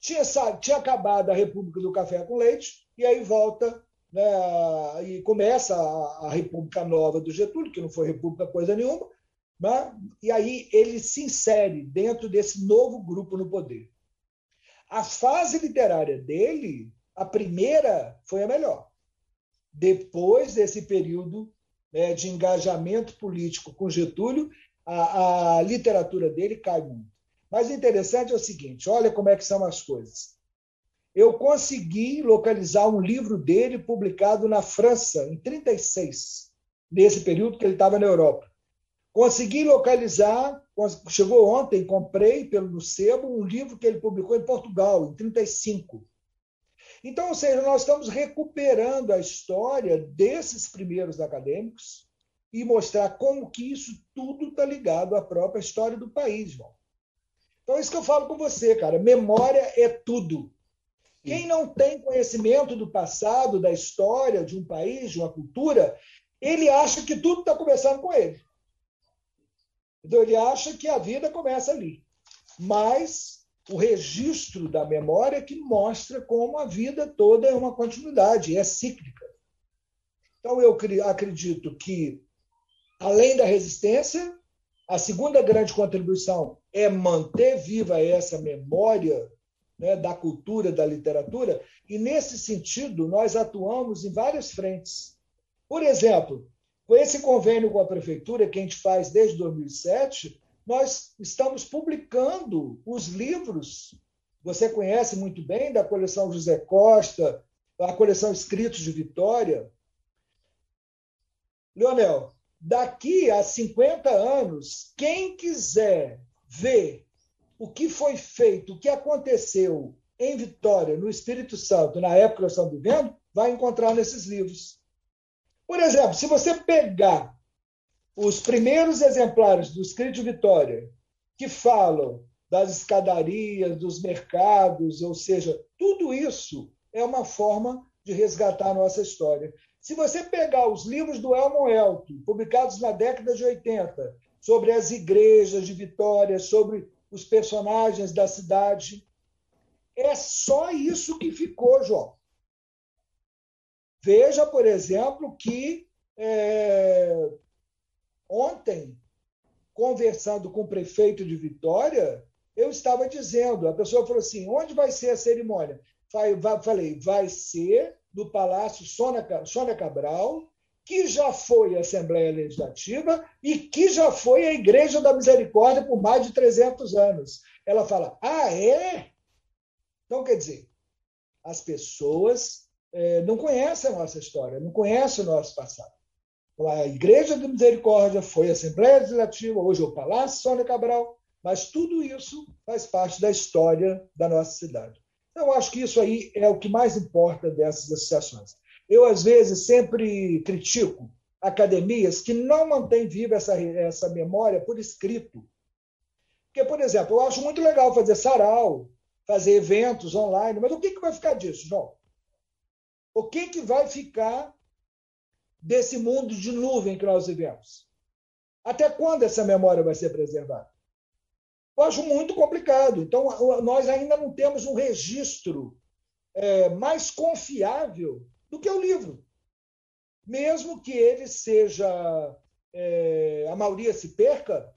C: Tinha, tinha acabado a República do Café com Leite, e aí volta né, e começa a, a, República Nova do Getúlio, que não foi República coisa nenhuma, né, e aí ele se insere dentro desse novo grupo no poder. A fase literária dele a primeira foi a melhor. Depois desse período né, de engajamento político com Getúlio, a, a literatura dele cai muito. Mas o interessante é o seguinte: olha como é que são as coisas. Eu consegui localizar um livro dele publicado na França, em 36, nesse período que ele estava na Europa. Consegui localizar, chegou ontem, comprei pelo sebo um livro que ele publicou em Portugal, em 35. Então, ou seja, nós estamos recuperando a história desses primeiros acadêmicos e mostrar como que isso tudo está ligado à própria história do país, João. Então, é isso que eu falo com você, cara. Memória é tudo. Quem não tem conhecimento do passado, da história de um país, de uma cultura, ele acha que tudo está começando com ele. Então, ele acha que a vida começa ali. Mas o registro da memória que mostra como a vida toda é uma continuidade, é cíclica. Então, eu acredito que, além da resistência, a segunda grande contribuição é manter viva essa memória né, da cultura, da literatura, e, nesse sentido, nós atuamos em várias frentes. Por exemplo, com esse convênio com a prefeitura, que a gente faz desde 2007, nós estamos publicando os livros, você conhece muito bem, da coleção José Costa, a coleção Escritos de Vitória. Leonel, daqui a 50 anos, quem quiser ver o que foi feito, o que aconteceu em Vitória, no Espírito Santo, na época que nós estamos vivendo, vai encontrar nesses livros. Por exemplo, se você pegar os primeiros exemplares do Escrito Vitória, que falam das escadarias, dos mercados, ou seja, tudo isso é uma forma de resgatar a nossa história. Se você pegar os livros do Elmo Elto, publicados na década de 80, sobre as igrejas de Vitória, sobre os personagens da cidade, é só isso que ficou, João. Veja, por exemplo, que é, ontem, conversando com o prefeito de Vitória, eu estava dizendo, a pessoa falou assim, onde vai ser a cerimônia? Falei, vai ser no Palácio Sônia Cabral, que já foi a Assembleia Legislativa e que já foi a Igreja da Misericórdia por mais de 300 anos. Ela fala, ah, é? Então, quer dizer, as pessoas não conhece a nossa história, não conhece o nosso passado. A Igreja da Misericórdia foi a Assembleia Legislativa, hoje é o Palácio Sônia Cabral, mas tudo isso faz parte da história da nossa cidade. Então, acho que isso aí é o que mais importa dessas associações. Eu, às vezes, sempre critico academias que não mantêm viva essa, essa memória por escrito. Porque, por exemplo, eu acho muito legal fazer sarau, fazer eventos online, mas o que, que vai ficar disso, João? O que, que vai ficar desse mundo de nuvem que nós vivemos? Até quando essa memória vai ser preservada? Eu acho muito complicado. Então, nós ainda não temos um registro é, mais confiável do que o livro. Mesmo que ele seja. É, a maioria se perca.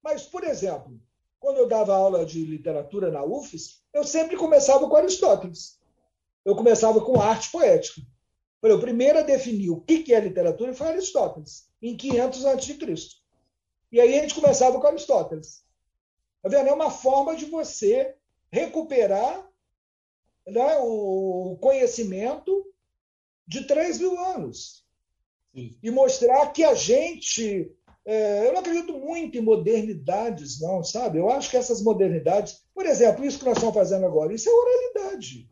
C: Mas, por exemplo, quando eu dava aula de literatura na UFES, eu sempre começava com Aristóteles eu começava com arte poética. Falei, o primeiro a definir o que é literatura foi Aristóteles, em 500 a.C. E aí a gente começava com Aristóteles. Tá vendo? É uma forma de você recuperar né, o conhecimento de 3 mil anos. Sim. E mostrar que a gente. É, eu não acredito muito em modernidades, não, sabe? Eu acho que essas modernidades. Por exemplo, isso que nós estamos fazendo agora, isso é oralidade.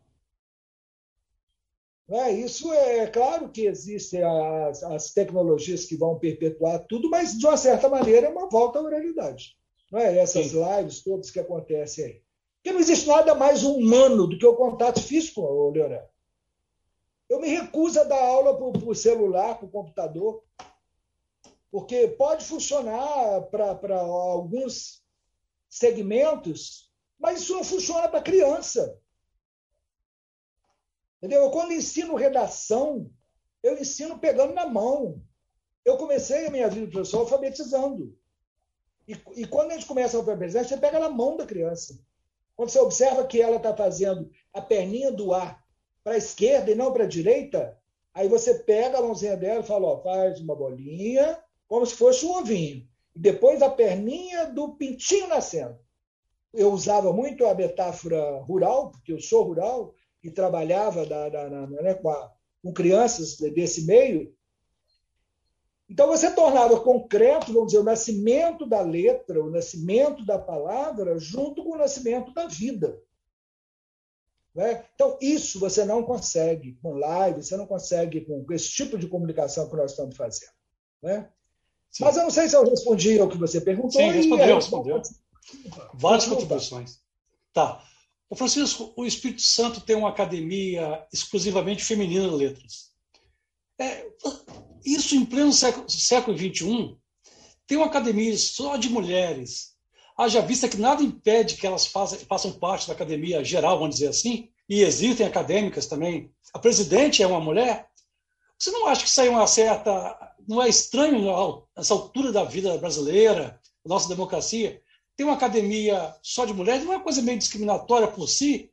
C: É, isso é claro que existem as, as, tecnologias que vão perpetuar tudo, mas de uma certa maneira é uma volta à oralidade. É? Essas Sim. lives todas que acontecem aí. Porque não existe nada mais humano do que o contato físico, Leonel. Eu me recuso a dar aula por, celular, por computador, porque pode funcionar para alguns segmentos, mas isso não funciona para criança. Entendeu? Quando ensino redação, eu ensino pegando na mão. Eu comecei a minha vida professor alfabetizando. E, e quando a gente começa a alfabetizar, você pega na mão da criança. Quando você observa que ela está fazendo a perninha do ar para a esquerda e não para a direita, aí você pega a mãozinha dela e fala, ó, faz uma bolinha, como se fosse um ovinho. E depois a perninha do pintinho nascendo. Eu usava muito a metáfora rural, porque eu sou rural, que trabalhava da, da, na, né, com, a, com crianças desse meio, Então, você tornava concreto, vamos dizer, o nascimento da letra, o nascimento da palavra, junto com o nascimento da vida. Né? Então, isso você não consegue com live, você não consegue com esse tipo de comunicação que nós estamos fazendo. Né? Mas eu não sei se eu respondi ao que você perguntou.
B: Sim, respondeu, respondeu. Várias contribuições. Tá. O Francisco, o Espírito Santo tem uma academia exclusivamente feminina de letras. É, isso em pleno século, século XXI, tem uma academia só de mulheres. Haja vista que nada impede que elas façam, façam parte da academia geral, vamos dizer assim, e existem acadêmicas também. A presidente é uma mulher. Você não acha que isso aí é uma certa. Não é estranho nessa altura da vida brasileira, nossa democracia? Tem uma academia só de mulheres, não é uma coisa meio discriminatória por si?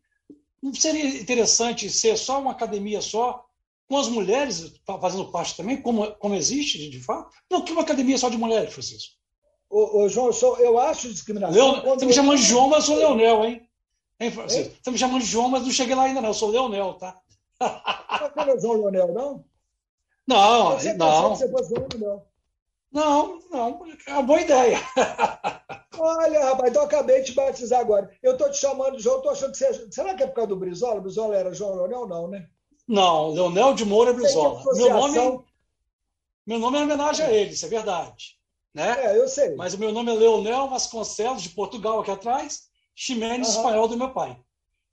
B: Não seria interessante ser só uma academia só com as mulheres fazendo parte também, como, como existe, de fato? Por que uma academia só de mulheres, Francisco?
C: Ô, ô João, eu, sou, eu acho discriminação.
B: Leon, você me chamando de João, mas eu sou Leonel, hein? hein Francisco? Você me chamando de João, mas não cheguei lá ainda, não. Eu sou Leonel, tá?
C: Não é João Leonel, não?
B: Não, eu não.
C: Você fosse Leonel.
B: Não, não, é uma boa ideia.
C: Olha, rapaz, então eu acabei de te batizar agora. Eu estou te chamando de João, estou achando que você. Será que é por causa do Brizola? O Brizola era João Leonel? Não, né?
B: Não, Leonel de Moura Brizola. Meu nome, meu nome é homenagem a ele, isso é verdade. Né?
C: É, eu sei.
B: Mas o meu nome é Leonel Vasconcelos, de Portugal, aqui atrás, Ximenes, uhum. espanhol do meu pai.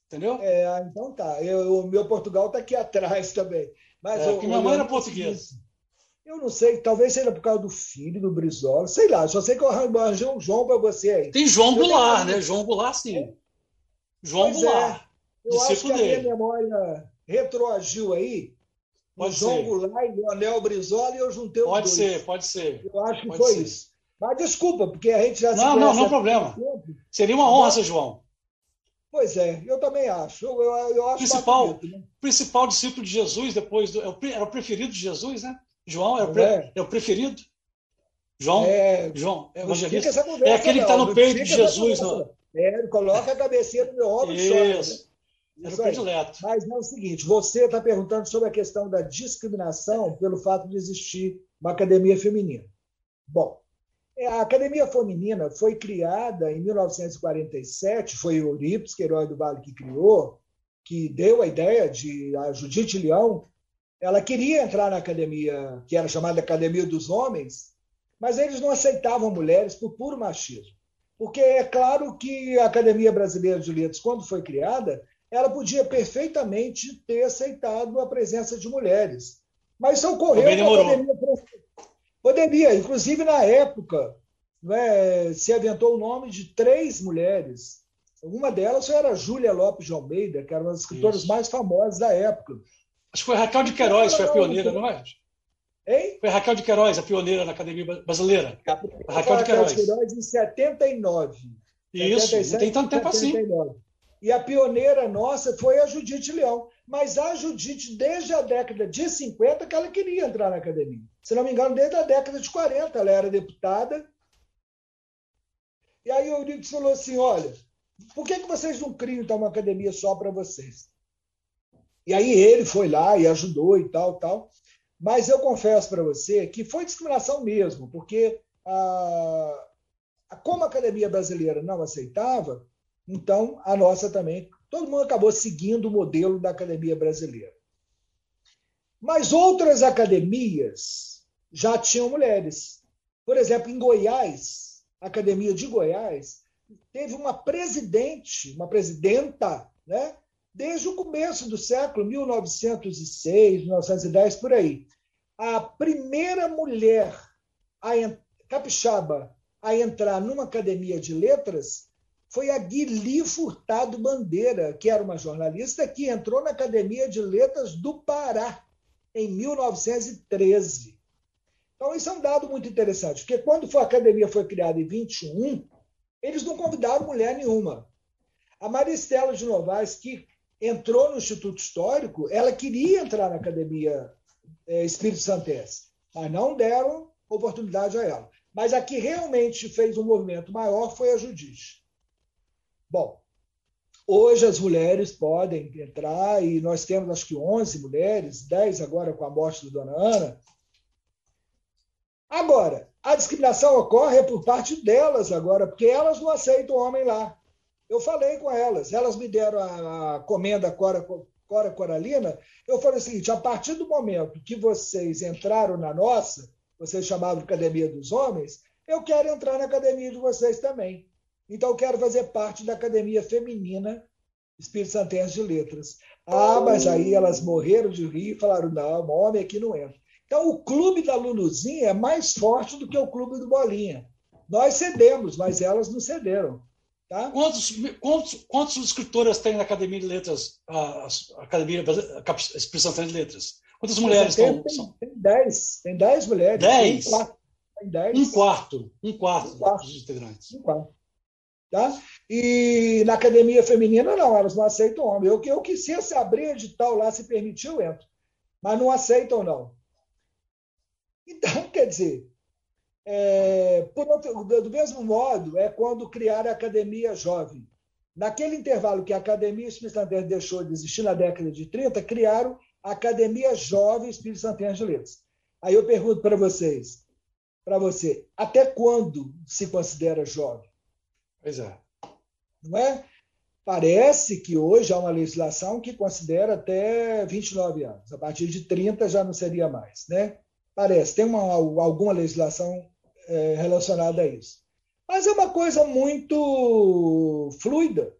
B: Entendeu?
C: É, então tá. Eu, o meu Portugal está aqui atrás também. Mas
B: é, o, minha mãe era portuguesa.
C: Eu não sei, talvez seja por causa do filho do Brizola, sei lá, só sei que eu arranjei um João para você aí.
B: Tem João Goulart, né? João Goulart, sim. É. João pois Goulart.
C: É. Eu acho que dele. a minha memória retroagiu aí. Pode João ser. Goulart e Leonel Brizola e eu juntei os
B: Pode
C: dois.
B: ser, pode ser.
C: Eu acho que
B: pode
C: foi
B: ser.
C: isso. Mas desculpa, porque a gente já
B: não, se Não, não, não problema. Seria uma honra, seu João.
C: Pois é, eu também acho. Eu, eu, eu acho
B: principal, bonito, né? principal discípulo de Jesus, depois do, é era o preferido de Jesus, né? João é o, pre, é. é o preferido. João,
C: é,
B: João, é evangelista. é aquele que está no peito de Jesus.
C: Não. É, coloca a cabecinha no meu ombro e chora. Né?
B: Era o predileto.
C: Mas não é o seguinte: você está perguntando sobre a questão da discriminação pelo fato de existir uma academia feminina. Bom, é, a academia feminina foi criada em 1947, foi o Euripides Queiroz do Vale que criou, que deu a ideia de a Judite Leão. Ela queria entrar na academia, que era chamada Academia dos Homens, mas eles não aceitavam mulheres por puro machismo. Porque é claro que a Academia Brasileira de Letras, quando foi criada, ela podia perfeitamente ter aceitado a presença de mulheres. Mas isso ocorreu na academia Poderia, inclusive na época, né, se aventou o nome de três mulheres. Uma delas era Júlia Lopes de Almeida, que era uma das escritoras isso. mais famosas da época.
B: Acho que foi Raquel de Queiroz, foi a pioneira, não é?
C: Hein?
B: Foi Raquel de Queiroz, a pioneira na Academia Brasileira.
C: A Raquel de Queiroz. Queiroz em 79.
B: Isso, 77, não tem tanto tempo 79. assim.
C: E a pioneira nossa foi a Judite Leão. Mas a Judite, desde a década de 50, que ela queria entrar na academia. Se não me engano, desde a década de 40, ela era deputada. E aí o Euripides falou assim: olha, por que, que vocês não criam então, uma academia só para vocês? E aí ele foi lá e ajudou e tal, tal. Mas eu confesso para você que foi discriminação mesmo, porque a, como a academia brasileira não aceitava, então, a nossa também. Todo mundo acabou seguindo o modelo da academia brasileira. Mas outras academias já tinham mulheres. Por exemplo, em Goiás, a Academia de Goiás teve uma presidente, uma presidenta, né? Desde o começo do século, 1906, 1910, por aí. A primeira mulher a, capixaba a entrar numa academia de letras foi a Guili Furtado Bandeira, que era uma jornalista que entrou na Academia de Letras do Pará em 1913. Então, isso é um dado muito interessante, porque quando a academia foi criada em 21, eles não convidaram mulher nenhuma. A Maristela de Novaes, que entrou no Instituto Histórico, ela queria entrar na Academia é, Espírito Santense, mas não deram oportunidade a ela. Mas a que realmente fez um movimento maior foi a Judite. Bom, hoje as mulheres podem entrar e nós temos acho que 11 mulheres, 10 agora com a morte da dona Ana. Agora, a discriminação ocorre por parte delas agora, porque elas não aceitam o homem lá. Eu falei com elas, elas me deram a, comenda Cora, Cora Coralina. Eu falei o seguinte: a partir do momento que vocês entraram na nossa, vocês chamavam de Academia dos Homens, eu quero entrar na academia de vocês também. Então, eu quero fazer parte da academia feminina Espírito Santense de Letras. Ah, mas aí elas morreram de rir e falaram: não, homem aqui não entra. Então, o clube da Luluzinha é mais forte do que o clube do Bolinha. Nós cedemos, mas elas não cederam. Tá?
B: Quantos, quantos, quantos escritoras tem na Academia de Letras, a, a Academia a Expressão de Letras? Quantas mulheres tem,
C: estão? Tem, tem dez, tem dez mulheres.
B: Dez? Tem, tem dez. Um quarto, um quarto, um quarto dos integrantes.
C: Um quarto. Tá? E na academia feminina, não, elas não aceitam homem. Eu, eu que se abrir edital lá, se permitiu, eu entro. Mas não aceitam, não. Então, quer dizer, é, outro, do mesmo modo, é quando criaram a Academia Jovem. Naquele intervalo que a Academia Espírito Santense deixou de existir na década de 30, criaram a Academia Jovem Espírito Santense de Letras. Aí eu pergunto para vocês, para você, até quando se considera jovem?
B: Pois é.
C: Não é? Parece que hoje há uma legislação que considera até 29 anos. A partir de 30 já não seria mais, né? Parece. Tem uma, alguma legislação é, relacionada a isso. Mas é uma coisa muito fluida.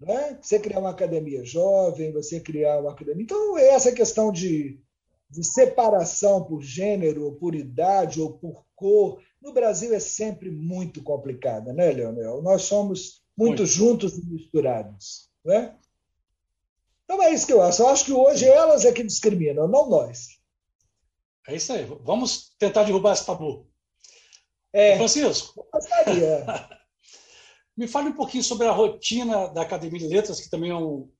C: Né? Você criar uma academia jovem, você criar uma academia. Então, essa questão de, de separação por gênero, ou por idade, ou por cor, no Brasil é sempre muito complicada, né, Leonel? Nós somos muito, muito. juntos e misturados. Né? Então é isso que eu acho. Eu acho que hoje elas é que discriminam, não nós.
B: É isso aí. Vamos tentar derrubar esse tabu.
C: É,
B: Francisco, me fale um pouquinho sobre a rotina da Academia de Letras, que também é um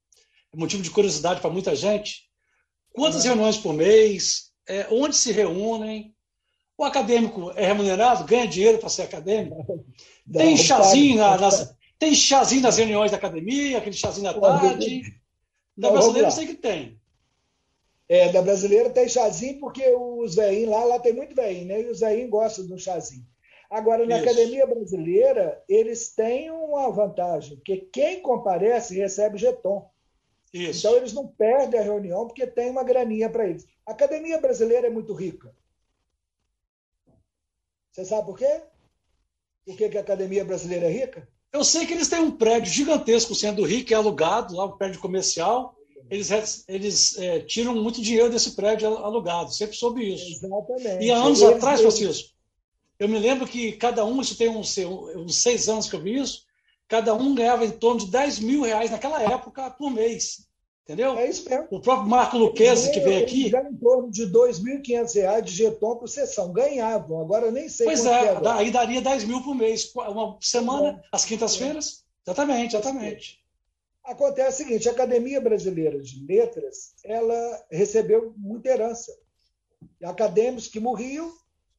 B: é motivo de curiosidade para muita gente. Quantas uhum. reuniões por mês? É, onde se reúnem? O acadêmico é remunerado? Ganha dinheiro para ser acadêmico? Não, tem chazinho na, nas, tem chazinho nas reuniões da academia, aquele chazinho à tarde. Da brasileira eu sei que tem.
C: É, da brasileira tem chazinho, porque os veinhos lá, lá tem muito veinho, né? E os veinhos gostam do chazinho. Agora, na Isso. academia brasileira, eles têm uma vantagem, porque quem comparece recebe jeton. Isso. Então, eles não perdem a reunião, porque tem uma graninha para eles. A academia brasileira é muito rica. Você sabe por quê? Por que, que a academia brasileira é rica?
B: Eu sei que eles têm um prédio gigantesco sendo rico, que é alugado, lá um prédio comercial. Eles, eles é, tiram muito dinheiro desse prédio alugado, sempre soube isso.
C: Exatamente.
B: E há anos eles, atrás, Francisco, eu me lembro que cada um, isso tem uns, uns seis anos que eu vi isso, cada um ganhava em torno de 10 mil reais naquela época por mês. Entendeu?
C: É isso mesmo.
B: O próprio Marco Luquezzi, que veio aqui.
C: Já em torno de R$ 2.500 de jeton por sessão. Ganhavam, agora nem sei
B: Pois é, é aí daria 10 mil por mês. Uma semana, é. às quintas-feiras. É. Exatamente, exatamente.
C: Acontece o seguinte: a Academia Brasileira de Letras ela recebeu muita herança. Acadêmicos que morriam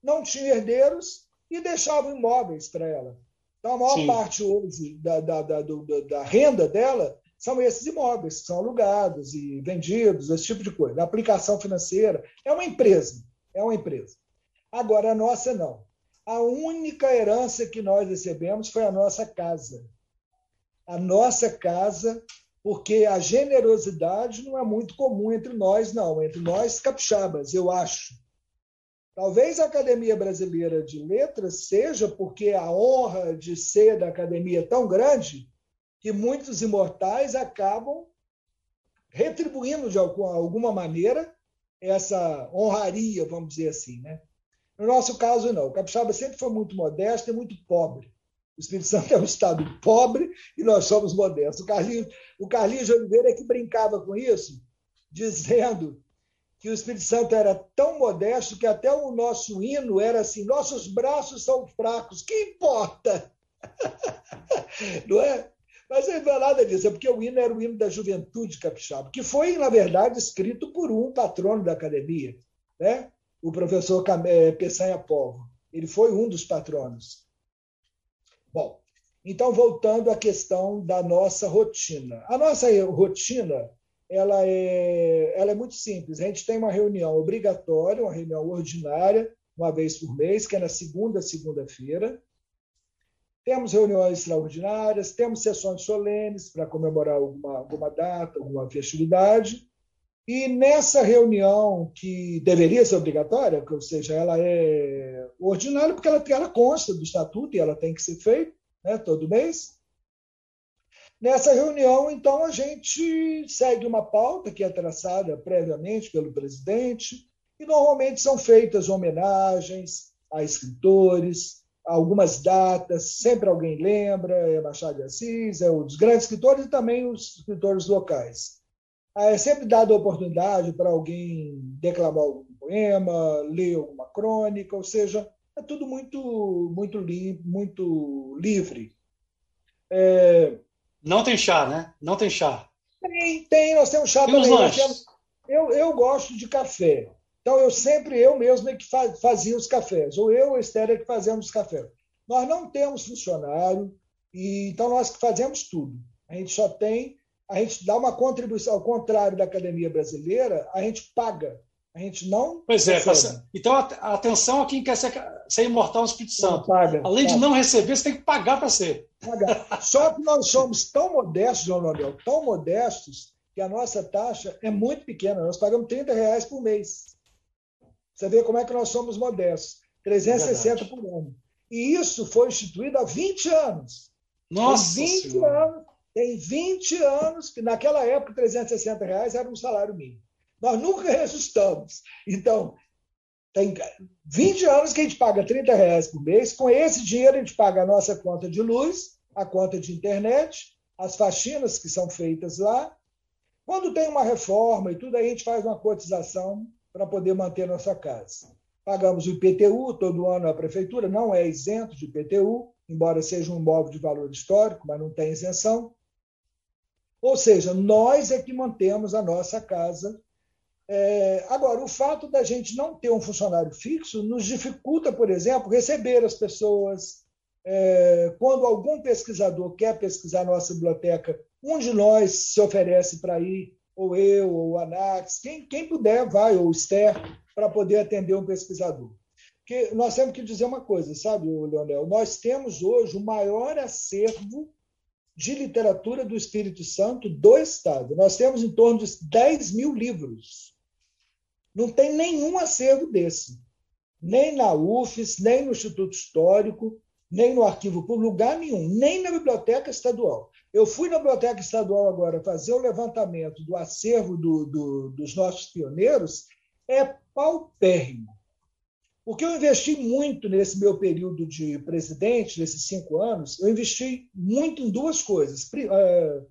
C: não tinham herdeiros e deixavam imóveis para ela. Então, a maior Sim. parte hoje da, da, da, da, renda dela são esses imóveis que são alugados e vendidos, esse tipo de coisa. A aplicação financeira é uma empresa, é uma empresa. Agora, a nossa não. A única herança que nós recebemos foi a nossa casa. A nossa casa, porque a generosidade não é muito comum entre nós, não, entre nós capixabas, eu acho. Talvez a Academia Brasileira de Letras seja porque a honra de ser da academia é tão grande que muitos imortais acabam retribuindo de alguma maneira essa honraria, vamos dizer assim. Né? No nosso caso, não. O capixaba sempre foi muito modesto e muito pobre. O Espírito Santo é um estado pobre e nós somos modestos. O Carlinhos, o Carlinhos de Oliveira é que brincava com isso, dizendo que o Espírito Santo era tão modesto que até o nosso hino era assim: nossos braços são fracos, que importa? Não é? Mas não é nada disso, é porque o hino era o hino da juventude capixaba, que foi, na verdade, escrito por um patrono da academia, né? o professor é, Peçanha Povo. Ele foi um dos patronos. Bom, então, voltando à questão da nossa rotina. A nossa rotina ela é, ela é muito simples. A gente tem uma reunião obrigatória, uma reunião ordinária, uma vez por mês, que é na segunda segunda-feira. Temos reuniões extraordinárias, temos sessões solenes para comemorar alguma, alguma data, alguma festividade. E nessa reunião, que deveria ser obrigatória, ou seja, ela é ordinária, porque ela, ela consta do estatuto e ela tem que ser feita né, todo mês. Nessa reunião, então, a gente segue uma pauta que é traçada previamente pelo presidente, e normalmente são feitas homenagens a escritores, algumas datas, sempre alguém lembra, é Machado de Assis, é os grandes escritores e também os escritores locais. Ah, é sempre dada a oportunidade para alguém declamar algum poema, ler alguma crônica, ou seja, é tudo muito, muito, li, muito livre.
B: É... Não tem chá, né? Não tem chá.
C: Tem, tem, nós temos chá tem também. Temos... Eu, eu gosto de café. Então, eu sempre, eu mesmo é que fazia os cafés, ou eu a Esther é que fazemos os cafés. Nós não temos funcionário, e então nós que fazemos tudo. A gente só tem a gente dá uma contribuição, ao contrário da academia brasileira, a gente paga. A gente não.
B: Pois é, recebe. então atenção a quem quer ser, ser imortal no Espírito Santo. Paga, Além paga. de não receber, você tem que pagar para ser.
C: Pagar. Só que nós somos tão modestos, João Nobel, tão modestos, que a nossa taxa é muito pequena. Nós pagamos 30 reais por mês. Você vê como é que nós somos modestos. 360 é por ano. E isso foi instituído há 20 anos.
B: Nossa!
C: 20 senhora. anos tem 20 anos que, naquela época, 360 reais era um salário mínimo. Nós nunca reajustamos. Então, tem 20 anos que a gente paga 30 reais por mês. Com esse dinheiro, a gente paga a nossa conta de luz, a conta de internet, as faxinas que são feitas lá. Quando tem uma reforma e tudo, aí a gente faz uma cotização para poder manter nossa casa. Pagamos o IPTU, todo ano a prefeitura não é isento de IPTU, embora seja um imóvel de valor histórico, mas não tem isenção. Ou seja, nós é que mantemos a nossa casa. É, agora, o fato da gente não ter um funcionário fixo nos dificulta, por exemplo, receber as pessoas. É, quando algum pesquisador quer pesquisar nossa biblioteca, um de nós se oferece para ir, ou eu, ou o Anax, quem, quem puder vai, ou o Esther, para poder atender um pesquisador. Porque nós temos que dizer uma coisa, sabe, Leonel? Nós temos hoje o maior acervo de literatura do Espírito Santo do Estado. Nós temos em torno de 10 mil livros. Não tem nenhum acervo desse. Nem na UFES, nem no Instituto Histórico, nem no Arquivo Público, lugar nenhum, nem na Biblioteca Estadual. Eu fui na Biblioteca Estadual agora fazer o levantamento do acervo do, do, dos nossos pioneiros, é paupérrimo. Porque eu investi muito nesse meu período de presidente, nesses cinco anos, eu investi muito em duas coisas. É,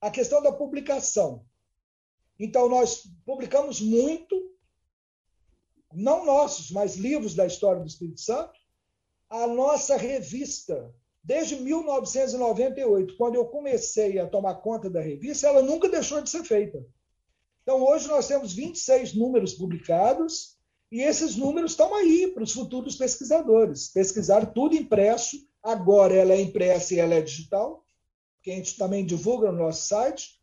C: a questão da publicação. Então, nós publicamos muito, não nossos, mas livros da história do Espírito Santo. A nossa revista, desde 1998, quando eu comecei a tomar conta da revista, ela nunca deixou de ser feita. Então, hoje nós temos 26 números publicados, e esses números estão aí para os futuros pesquisadores. Pesquisar tudo impresso. Agora ela é impressa e ela é digital, que a gente também divulga no nosso site.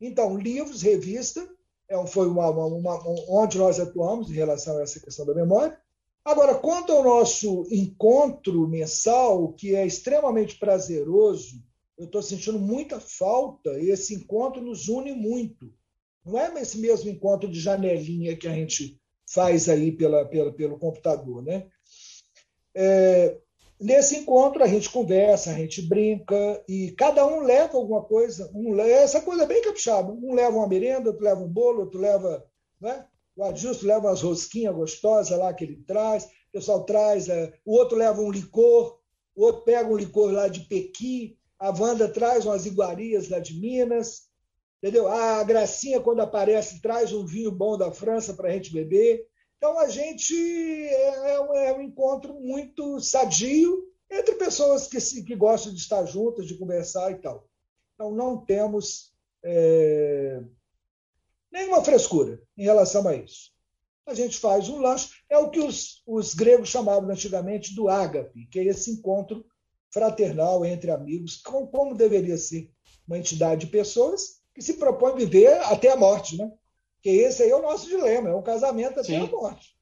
C: Então, livros, revista, foi uma, uma, uma, onde nós atuamos em relação a essa questão da memória. Agora, quanto ao nosso encontro mensal, que é extremamente prazeroso, eu estou sentindo muita falta, e esse encontro nos une muito. Não é esse mesmo encontro de janelinha que a gente faz aí pela, pela pelo computador. Né? É, nesse encontro a gente conversa, a gente brinca e cada um leva alguma coisa. Um, essa coisa é bem capixaba. Um leva uma merenda, outro leva um bolo, outro leva. Né? O Adjusto leva umas rosquinhas gostosas lá que ele traz, o pessoal traz, é, o outro leva um licor, o outro pega um licor lá de Pequi, a Wanda traz umas iguarias lá de Minas, Entendeu? A Gracinha, quando aparece, traz um vinho bom da França para a gente beber. Então, a gente é, é, um, é, um, encontro muito sadio entre pessoas que, que gostam de estar juntas, de conversar e tal. Então, não temos é, nenhuma frescura em relação a isso. A gente faz um lanche, é o que os, os gregos chamavam antigamente do ágape, que é esse encontro fraternal entre amigos, como, como deveria ser uma entidade de pessoas que se propõe viver até a morte, né? Que esse aí é o nosso dilema, é um casamento até Sim. a morte.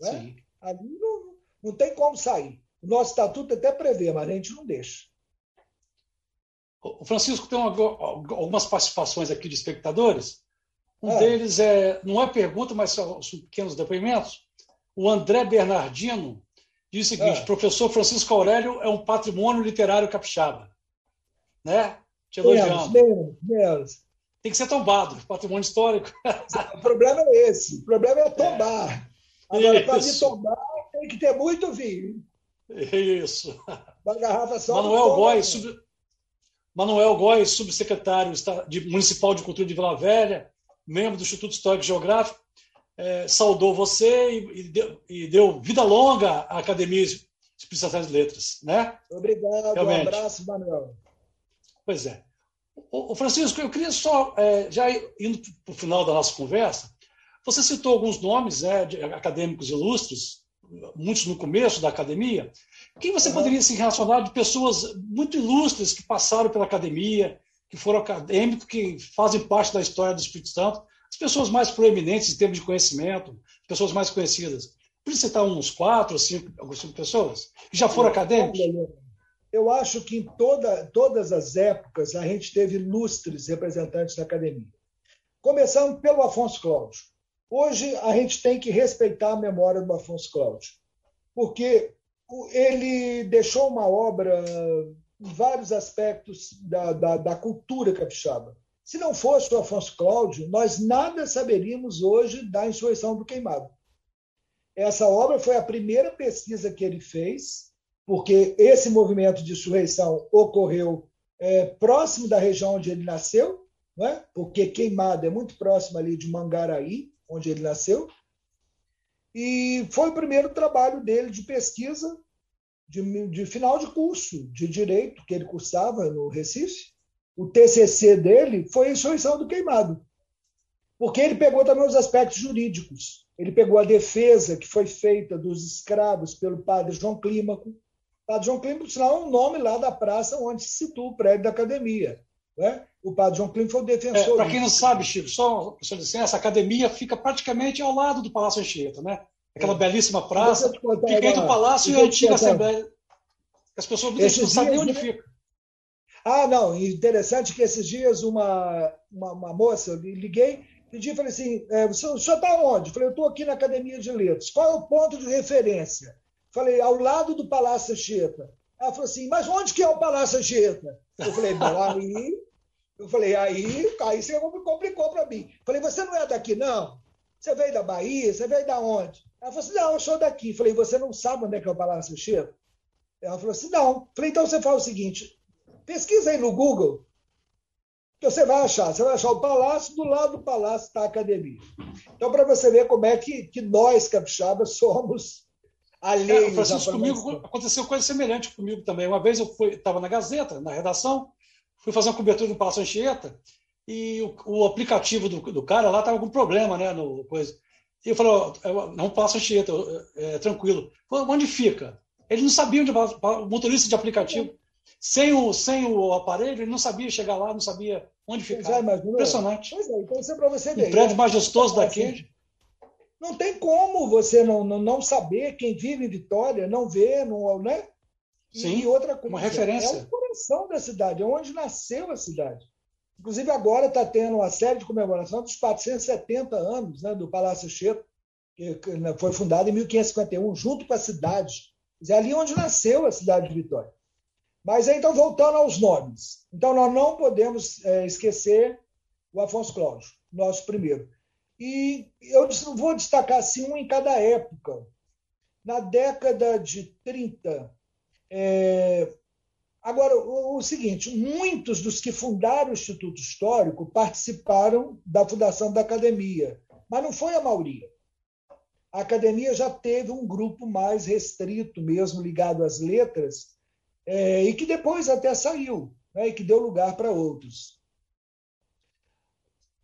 C: Né? Ali não, não tem como sair. O nosso estatuto até prevê, mas a gente não deixa.
B: O Francisco tem uma, algumas participações aqui de espectadores. Um é. deles é, não é pergunta, mas são pequenos depoimentos. O André Bernardino diz o seguinte: é. professor Francisco Aurélio é um patrimônio literário capixaba. Né?
C: Te elogiando. Menos, menos.
B: Tem que ser tombado, patrimônio histórico.
C: o problema é esse. O problema é tombar. Agora, para me tombar, tem que ter muito vinho.
B: Isso.
C: Uma garrafa só.
B: Manuel Góes, sub... Manuel Góes, subsecretário de Municipal de Cultura de Vila Velha, membro do Instituto Histórico e Geográfico, é, saudou você e, e, deu, e, deu, vida longa à Academia de Especializações de Letras. Né?
C: Obrigado, Realmente. um abraço, Manuel.
B: Pois é. O, Francisco, eu queria só, é, já indo para o final da nossa conversa, você citou alguns nomes né, de acadêmicos ilustres, muitos no começo da academia. Quem você uhum. poderia se relacionar de pessoas muito ilustres que passaram pela academia, que foram acadêmicos, que fazem parte da história do Espírito Santo, as pessoas mais proeminentes em termos de conhecimento, pessoas mais conhecidas? Por citar uns quatro cinco, cinco pessoas que já foram acadêmicos?
C: Eu acho que em toda, todas as épocas a gente teve ilustres representantes da academia. Começando pelo Afonso Cláudio. Hoje a gente tem que respeitar a memória do Afonso Cláudio, porque ele deixou uma obra em vários aspectos da, da, da cultura capixaba. Se não fosse o Afonso Cláudio, nós nada saberíamos hoje da insurreição do queimado. Essa obra foi a primeira pesquisa que ele fez porque esse movimento de insurreição ocorreu é, próximo da região onde ele nasceu, não é? porque Queimada é muito próximo ali de Mangaraí, onde ele nasceu, e foi o primeiro trabalho dele de pesquisa de, de final de curso de direito que ele cursava no Recife. O TCC dele foi a insurreição do Queimado, porque ele pegou também os aspectos jurídicos. Ele pegou a defesa que foi feita dos escravos pelo padre João Clímaco, Padre João Clímaco, sinal, é um nome lá da praça onde se situa o prédio da academia. Né? O Padre João Clímaco foi o defensor.
B: É, Para quem não sabe, Chico, só sua licença, a academia fica praticamente ao lado do Palácio Anchieta, né? Aquela é. belíssima praça, fica entre o Palácio e a antiga Assembleia. As pessoas não sabem onde né? fica.
C: Ah, não, interessante que esses dias uma, uma, uma moça, eu liguei, pedi e falei assim, é, o senhor está onde? Eu falei, eu estou aqui na Academia de Letras. Qual é o ponto de referência? Falei, ao lado do Palácio Anchieta. Ela falou assim, mas onde que é o Palácio Anchieta? Eu falei, bom, aí... Eu falei, aí, aí você complicou para mim. Falei, você não é daqui, não? Você veio da Bahia? Você veio da onde? Ela falou assim, não, eu sou daqui. Falei, você não sabe onde é que é o Palácio Anchieta? Ela falou assim, não. Falei, então você faz o seguinte, pesquisa aí no Google, que você vai achar. Você vai achar o palácio, do lado do palácio está a academia. Então, para você ver como é que, que nós, capixabas, somos
B: alheios é, Francisco, comigo aconteceu coisa semelhante comigo também. Uma vez eu estava na Gazeta, na redação, fui fazer uma cobertura do Palácio Anchieta e o, o aplicativo do, do, cara lá estava com problema, né? No, coisa. E eu falei, não passa Anchieta, é, é, tranquilo. Falei, onde fica? Ele não sabia onde o motorista de aplicativo. Sem o, sem o aparelho, ele não sabia chegar lá, não sabia onde ficar. É, Impressionante.
C: Pois é, então isso é para você ver.
B: Um prédio majestoso daquele.
C: Não tem como você não, não, não saber quem vive em Vitória, não vê, não, né?
B: Sim, e outra coisa, uma referência.
C: É o coração da cidade, é onde nasceu a cidade. Inclusive, agora está tendo uma série de comemoração dos 470 anos né, do Palácio Cheto, que né, foi fundado em 1551, junto com a cidade. É ali onde nasceu a cidade de Vitória. Mas então, voltando aos nomes. Então, nós não podemos é, esquecer o Afonso Cláudio, nosso primeiro. E eu vou destacar assim, um em cada época. Na década de 30, é... agora, o, seguinte: muitos dos que fundaram o Instituto Histórico participaram da fundação da academia, mas não foi a maioria. A academia já teve um grupo mais restrito, mesmo ligado às letras, é, e que depois até saiu, né, e que deu lugar para outros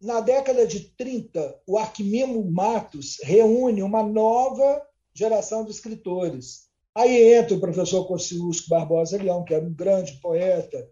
C: na década de 30, o Arquimimo Matos reúne uma nova geração de escritores. Aí entra o professor Kosciuszko Barbosa Leão, que era um grande poeta.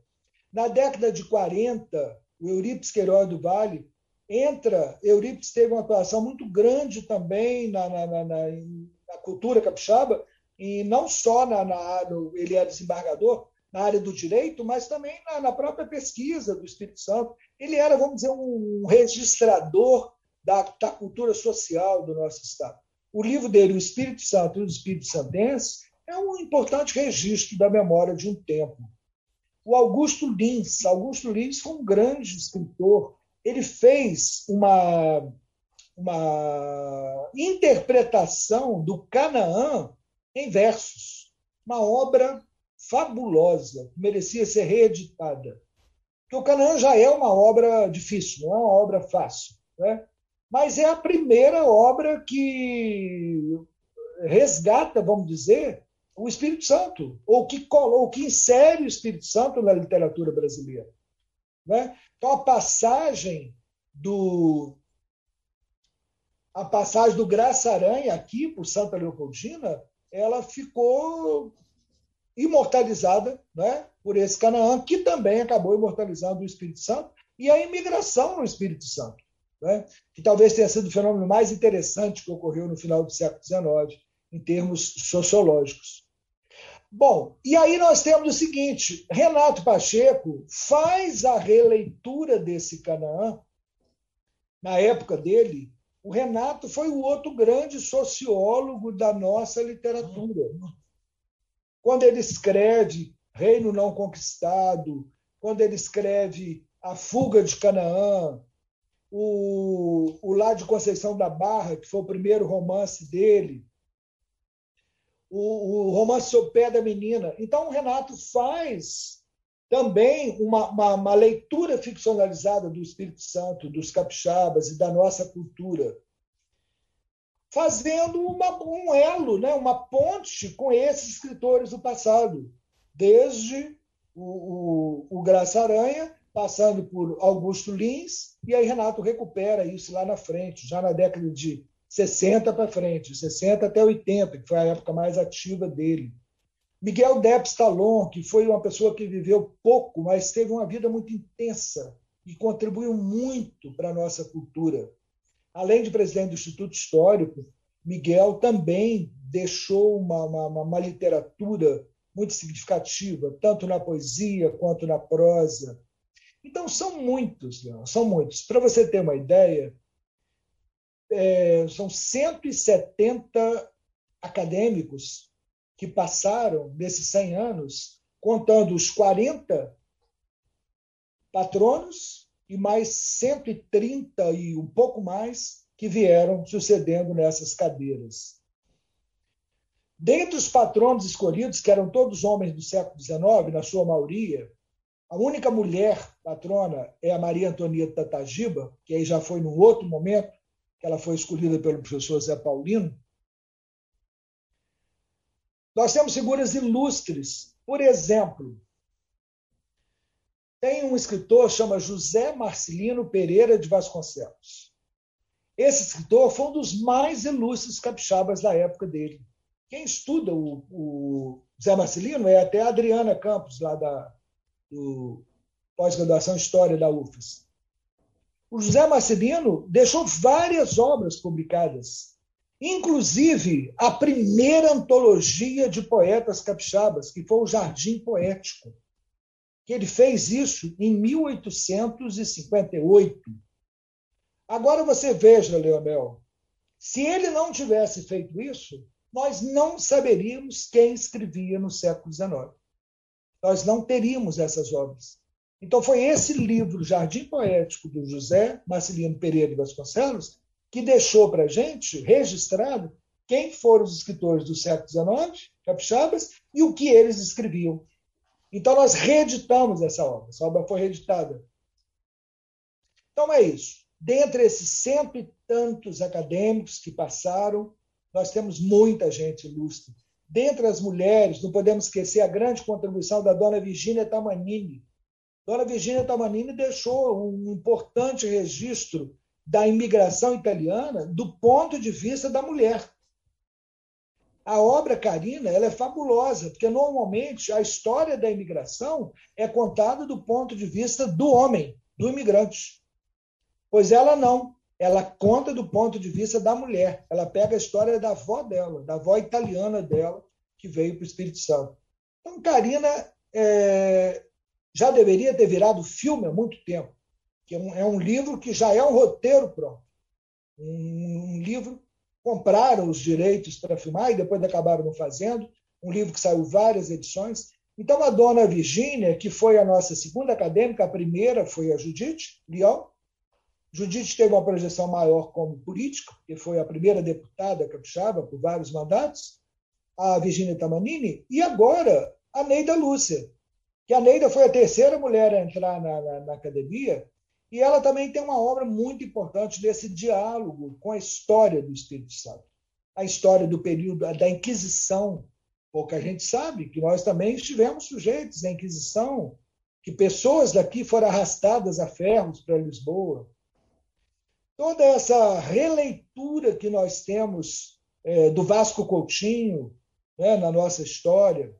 C: Na década de 40, o Eurípides Queiroz do Vale entra. Eurípides teve uma atuação muito grande também na, na, na, na cultura capixaba, e não só na, na ele é desembargador, na área do direito, mas também na, na, própria pesquisa do Espírito Santo. Ele era, vamos dizer, um registrador da, da cultura social do nosso Estado. O livro dele, O Espírito Santo e os Espíritos Santenses, é um importante registro da memória de um tempo. O Augusto Lins, Augusto Lins foi um grande escritor. Ele fez uma, uma interpretação do Canaã em versos, uma obra fabulosa, que merecia ser reeditada. Porque o Canaã já é uma obra difícil, não é uma obra fácil. Né? Mas é a primeira obra que resgata, vamos dizer, o Espírito Santo, ou que, ou que insere o Espírito Santo na literatura brasileira. Né? Então, a passagem do. A passagem do Graça Aranha aqui por Santa Leopoldina, ela ficou imortalizada né, por esse Canaã, que também acabou imortalizando o Espírito Santo, e a imigração no Espírito Santo, né, que talvez tenha sido o fenômeno mais interessante que ocorreu no final do século XIX, em termos sociológicos. Bom, e aí nós temos o seguinte: Renato Pacheco faz a releitura desse Canaã, na época dele. O Renato foi o outro grande sociólogo da nossa literatura quando ele escreve Reino Não Conquistado, quando ele escreve A Fuga de Canaã, o, o Lá de Conceição da Barra, que foi o primeiro romance dele, o, o romance O Pé da Menina. Então, o Renato faz também uma, uma, uma, leitura ficcionalizada do Espírito Santo, dos capixabas e da nossa cultura fazendo uma, um elo, né, uma ponte com esses escritores do passado, desde o, o, o Graça Aranha, passando por Augusto Lins, e aí Renato recupera isso lá na frente, já na década de 60 para frente, 60 até 80, que foi a época mais ativa dele. Miguel Debs Talon, que foi uma pessoa que viveu pouco, mas teve uma vida muito intensa e contribuiu muito para a nossa cultura. Além de presidente do Instituto Histórico, Miguel também deixou uma, uma, uma literatura muito significativa, tanto na poesia quanto na prosa. Então, são muitos, Leon, são muitos. Para você ter uma ideia, é, são 170 acadêmicos que passaram nesses 100 anos, contando os 40 patronos e mais 130 e um pouco mais que vieram sucedendo nessas cadeiras. Dentre os patronos escolhidos, que eram todos homens do século XIX, na sua maioria, a única mulher patrona é a Maria Antonieta Tagiba, que aí já foi num outro momento, que ela foi escolhida pelo professor Zé Paulino. Nós temos figuras ilustres. Por exemplo, tem um escritor chama José Marcelino Pereira de Vasconcelos. Esse escritor foi um dos mais ilustres capixabas da época dele. Quem estuda o, o Zé Marcelino é até a Adriana Campos, lá da pós-graduação História da UFES. O José Marcelino deixou várias obras publicadas, inclusive a primeira antologia de poetas capixabas, que foi o Jardim Poético que ele fez isso em 1858. Agora você veja, Leonel, se ele não tivesse feito isso, nós não saberíamos quem escrevia no século XIX. Nós não teríamos essas obras. Então foi esse livro, Jardim Poético, do José Marcelino Pereira de Vasconcelos, que deixou para a gente registrado quem foram os escritores do século XIX, capixabas, e o que eles escreviam. Então, nós reeditamos essa obra. Essa obra foi reeditada. Então, é isso. Dentre esses cento e tantos acadêmicos que passaram, nós temos muita gente ilustre. Dentre as mulheres, não podemos esquecer a grande contribuição da dona Virginia Tamanini. Dona Virginia Tamanini deixou um importante registro da imigração italiana do ponto de vista da mulher. A obra Carina ela é fabulosa, porque normalmente a história da imigração é contada do ponto de vista do homem, do imigrante. Pois ela não. ela conta do ponto de vista da mulher. Ela pega a história da avó dela, da avó italiana dela, que veio para o Espírito Santo. Então, Karina é, já deveria ter virado filme há muito tempo, que é um, é um livro que já é um roteiro pronto. Um, um livro, compraram os direitos para filmar e depois acabaram não fazendo, um livro que saiu várias edições. Então, a dona Virgínia, que foi a nossa segunda acadêmica, a primeira foi a Judite Leão, Judite teve uma projeção maior como política, porque foi a primeira deputada capixaba por vários mandatos, a Virginia Tamanini, e agora a Neida Lúcia, que a Neida foi a terceira mulher a entrar na, na, na academia, e ela também tem uma obra muito importante desse diálogo com a história do Espírito Santo, a história do período da Inquisição. Pouca gente sabe que nós também estivemos sujeitos à Inquisição, que pessoas daqui foram arrastadas a ferros para Lisboa, toda essa releitura que nós temos é, do Vasco Coutinho né, na nossa história,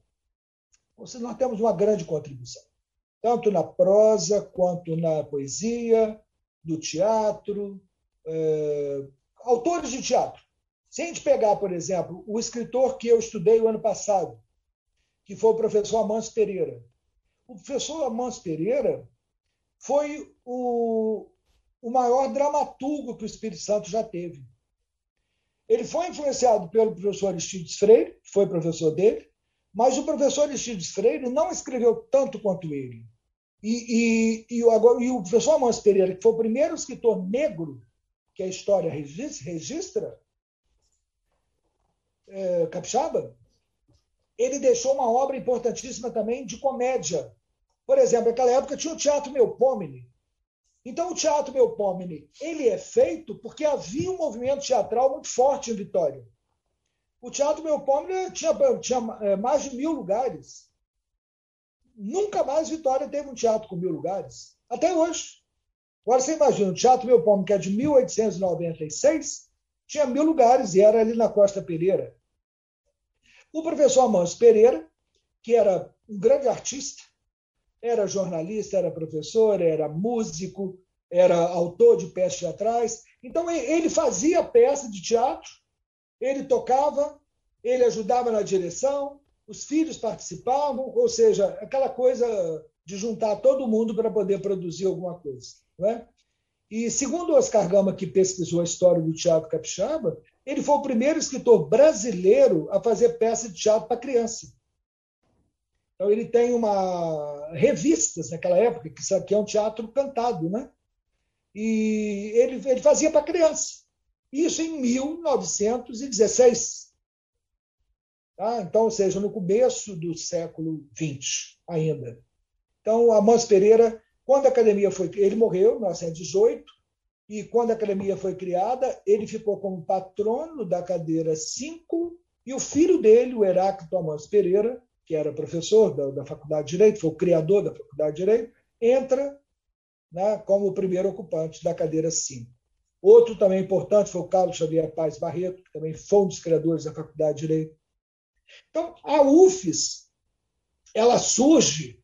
C: nós temos uma grande contribuição, tanto na prosa quanto na poesia, do teatro, é, autores de teatro. Se a gente pegar, por exemplo, o escritor que eu estudei o ano passado, que foi o professor Amâncio Pereira. O professor Amâncio Pereira foi o, o maior dramaturgo que o Espírito Santo já teve. Ele foi influenciado pelo professor Aristides Freire, que foi professor dele, mas o professor Aristides Freire não escreveu tanto quanto ele. E, e, e, agora, e o professor Amâncio Pereira, que foi o primeiro escritor negro que a história registra, é, capixaba, ele deixou uma obra importantíssima também de comédia. Por exemplo, naquela época tinha o Teatro Melpomene, então, o Teatro Melpomene ele é feito porque havia um movimento teatral muito forte em Vitória. O Teatro Melpomene tinha, tinha é, mais de mil lugares. Nunca mais Vitória teve um teatro com mil lugares. Até hoje. Agora você imagina, o Teatro Melpomene, que é de 1896, tinha mil lugares e era ali na Costa Pereira. O professor Amâncio Pereira, que era um grande artista, era jornalista, era professor, era músico, era autor de peças teatrais. Então, ele fazia peça de teatro, ele tocava, ele ajudava na direção, os filhos participavam, ou seja, aquela coisa de juntar todo mundo para poder produzir alguma coisa. Não é? E segundo Oscar Gama, que pesquisou a história do teatro capixaba, ele foi o primeiro escritor brasileiro a fazer peça de teatro para criança. Então, ele tem uma revistas naquela época, que isso aqui é um teatro cantado, né? E ele, ele fazia para criança. Isso em 1916. Tá? Então, ou seja, no começo do século XX ainda. Então, Amâncio Pereira, quando a academia foi. Ele morreu em 1918, e quando a academia foi criada, ele ficou como patrono da cadeira 5, e o filho dele, o Heráclito Amâncio Pereira, que era professor da, da Faculdade de Direito, foi o criador da Faculdade de Direito, entra né, como o primeiro ocupante da cadeira 5. Outro também importante foi o Carlos Xavier Paz Barreto, que também foi um dos criadores da Faculdade de Direito. Então, a UFES, ela surge,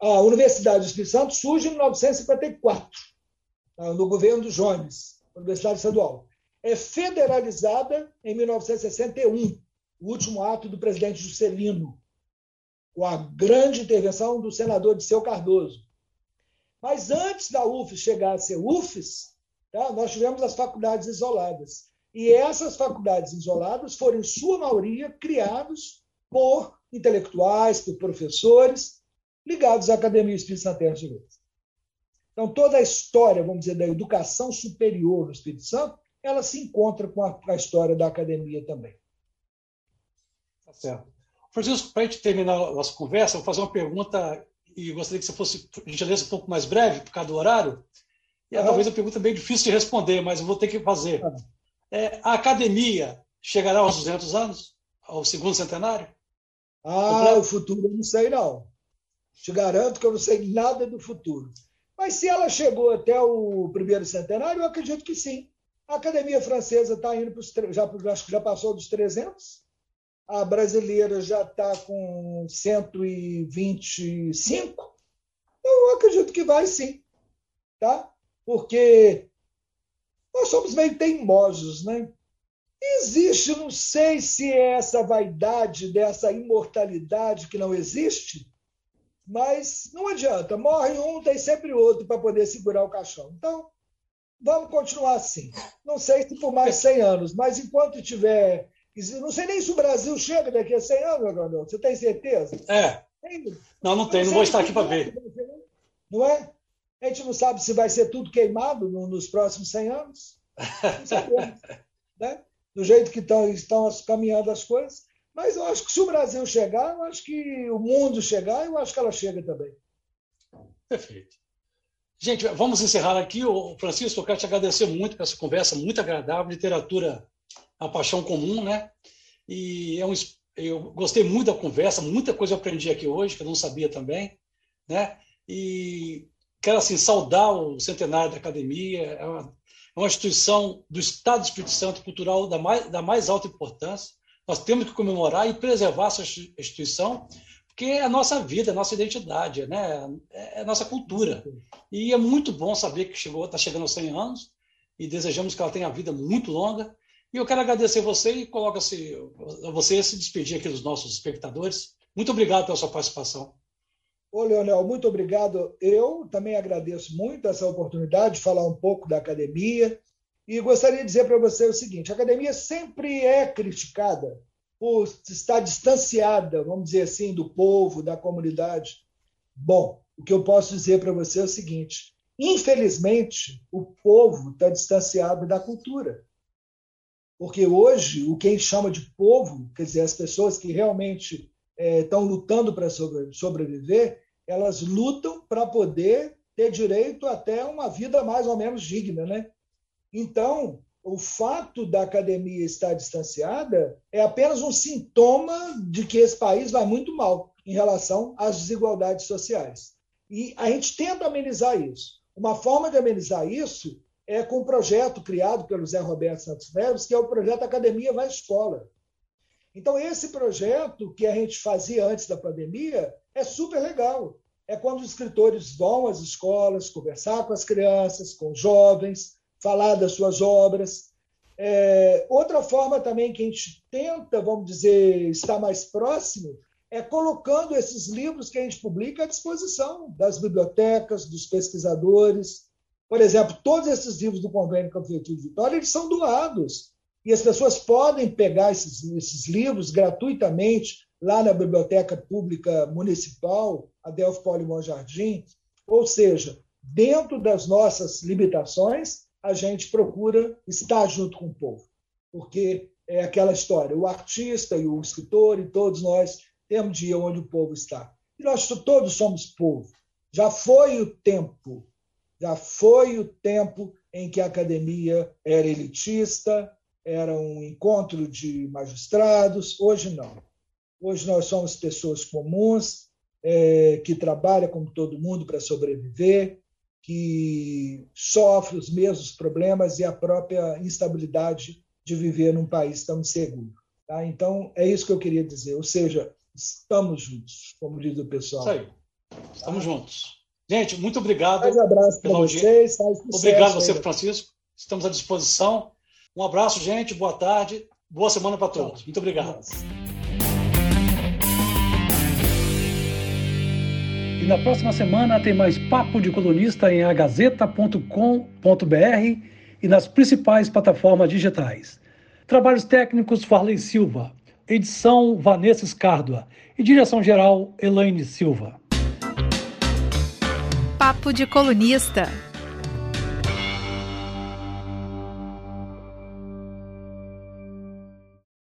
C: a Universidade do Espírito Santo surge em 1954, tá, no governo do Jones, Universidade Estadual. É federalizada em 1961, o último ato do presidente Juscelino, com a grande intervenção do senador Disseu Cardoso. Mas antes da UFES chegar a ser UFES, tá, nós tivemos as faculdades isoladas. E essas faculdades isoladas foram, em sua maioria, criadas por intelectuais, por professores, ligados à Academia Espírito Santo de Letras. Então, toda a história, vamos dizer, da educação superior no Espírito Santo, ela se encontra com a, a história da academia também.
B: Tá certo. Francisco, para a gente terminar a nossa conversa, vou fazer uma pergunta e gostaria que você fosse, gentileza, um pouco mais breve, por causa do horário. E é, talvez a pergunta bem difícil de responder, mas eu vou ter que fazer. Uhum. É, a academia chegará aos 200 anos? Ao segundo centenário?
C: Ah, o futuro eu não sei, não. Te garanto que eu não sei nada do futuro. Mas se ela chegou até o primeiro centenário, eu acredito que sim. A Academia Francesa está indo para os. Já, acho que já passou dos 300 a brasileira já está com 125. Eu acredito que vai sim, tá? Porque nós somos meio teimosos, né? Existe, não sei se é essa vaidade dessa imortalidade que não existe, mas não adianta, morre um, tem sempre outro para poder segurar o caixão. Então, vamos continuar assim. Não sei se por mais 100 anos, mas enquanto tiver. Não sei nem se o Brasil chega daqui a 100 anos, Agronel. Você tem certeza?
B: É. Não, não tem, não, não vou estar aqui para ver.
C: Não é? A gente não sabe se vai ser tudo queimado nos próximos 100 anos. Não sabemos, né? Do jeito que estão, estão caminhando as coisas. Mas eu acho que se o Brasil chegar, eu acho que o mundo chegar, eu acho que ela chega também.
B: Perfeito. Gente, vamos encerrar aqui. O Francisco, eu quero te agradecer muito por essa conversa muito agradável. Literatura, a paixão comum, né? E é um, eu gostei muito da conversa, muita coisa eu aprendi aqui hoje, que eu não sabia também, né? E quero, assim, saudar o centenário da academia. É uma, é uma instituição do Estado do Espírito Santo cultural da mais, da mais alta importância nós temos que comemorar e preservar essa instituição, porque é a nossa vida, a nossa identidade, né? é a nossa cultura. E é muito bom saber que chegou, está chegando aos 100 anos e desejamos que ela tenha vida muito longa. E eu quero agradecer você e coloca-se você se despedir aqui dos nossos espectadores. Muito obrigado pela sua participação.
C: Ô, Leonel, muito obrigado. Eu também agradeço muito essa oportunidade de falar um pouco da academia, e gostaria de dizer para você o seguinte: a academia sempre é criticada por estar distanciada, vamos dizer assim, do povo, da comunidade. Bom, o que eu posso dizer para você é o seguinte: infelizmente, o povo está distanciado da cultura. Porque hoje, o que a gente chama de povo, quer dizer, as pessoas que realmente é, estão lutando para sobreviver, elas lutam para poder ter direito até uma vida mais ou menos digna, né? Então, o fato da academia estar distanciada é apenas um sintoma de que esse país vai muito mal em relação às desigualdades sociais. E a gente tenta amenizar isso. Uma forma de amenizar isso é com um projeto criado pelo Zé Roberto Santos Neves, que é o projeto Academia Vai Escola. Então, esse projeto que a gente fazia antes da pandemia é super legal. É quando os escritores vão às escolas conversar com as crianças, com os jovens, falar das suas obras. É, outra forma também que a gente tenta, vamos dizer, estar mais próximo, é colocando esses livros que a gente publica à disposição das bibliotecas, dos pesquisadores. Por exemplo, todos esses livros do Convênio Prefeitura de Vitória, eles são doados. E as pessoas podem pegar esses, esses livros gratuitamente lá na Biblioteca Pública Municipal, Adelfo Paulo Jardim. Ou seja, dentro das nossas limitações, a gente procura estar junto com o povo, porque é aquela história: o artista e o escritor e todos nós temos de ir onde o povo está. E nós todos somos povo. Já foi o tempo, já foi o tempo em que a academia era elitista, era um encontro de magistrados. Hoje não. Hoje nós somos pessoas comuns é, que trabalham como todo mundo para sobreviver, que sofre os mesmos problemas e a própria instabilidade de viver num país tão inseguro. Tá? Então, é isso que eu queria dizer. Ou seja, estamos juntos, como diz o pessoal.
B: Isso aí. Estamos tá? juntos. Gente, muito obrigado.
C: Mais abraço para vocês.
B: Obrigado você, Francisco. Estamos à disposição. Um abraço, gente. Boa tarde. Boa semana para todos. Muito obrigado. E na próxima semana tem mais Papo de Colunista em agazeta.com.br e nas principais plataformas digitais. Trabalhos técnicos Farley Silva, edição Vanessa Escárdua e direção geral Elaine Silva.
A: Papo de Colunista.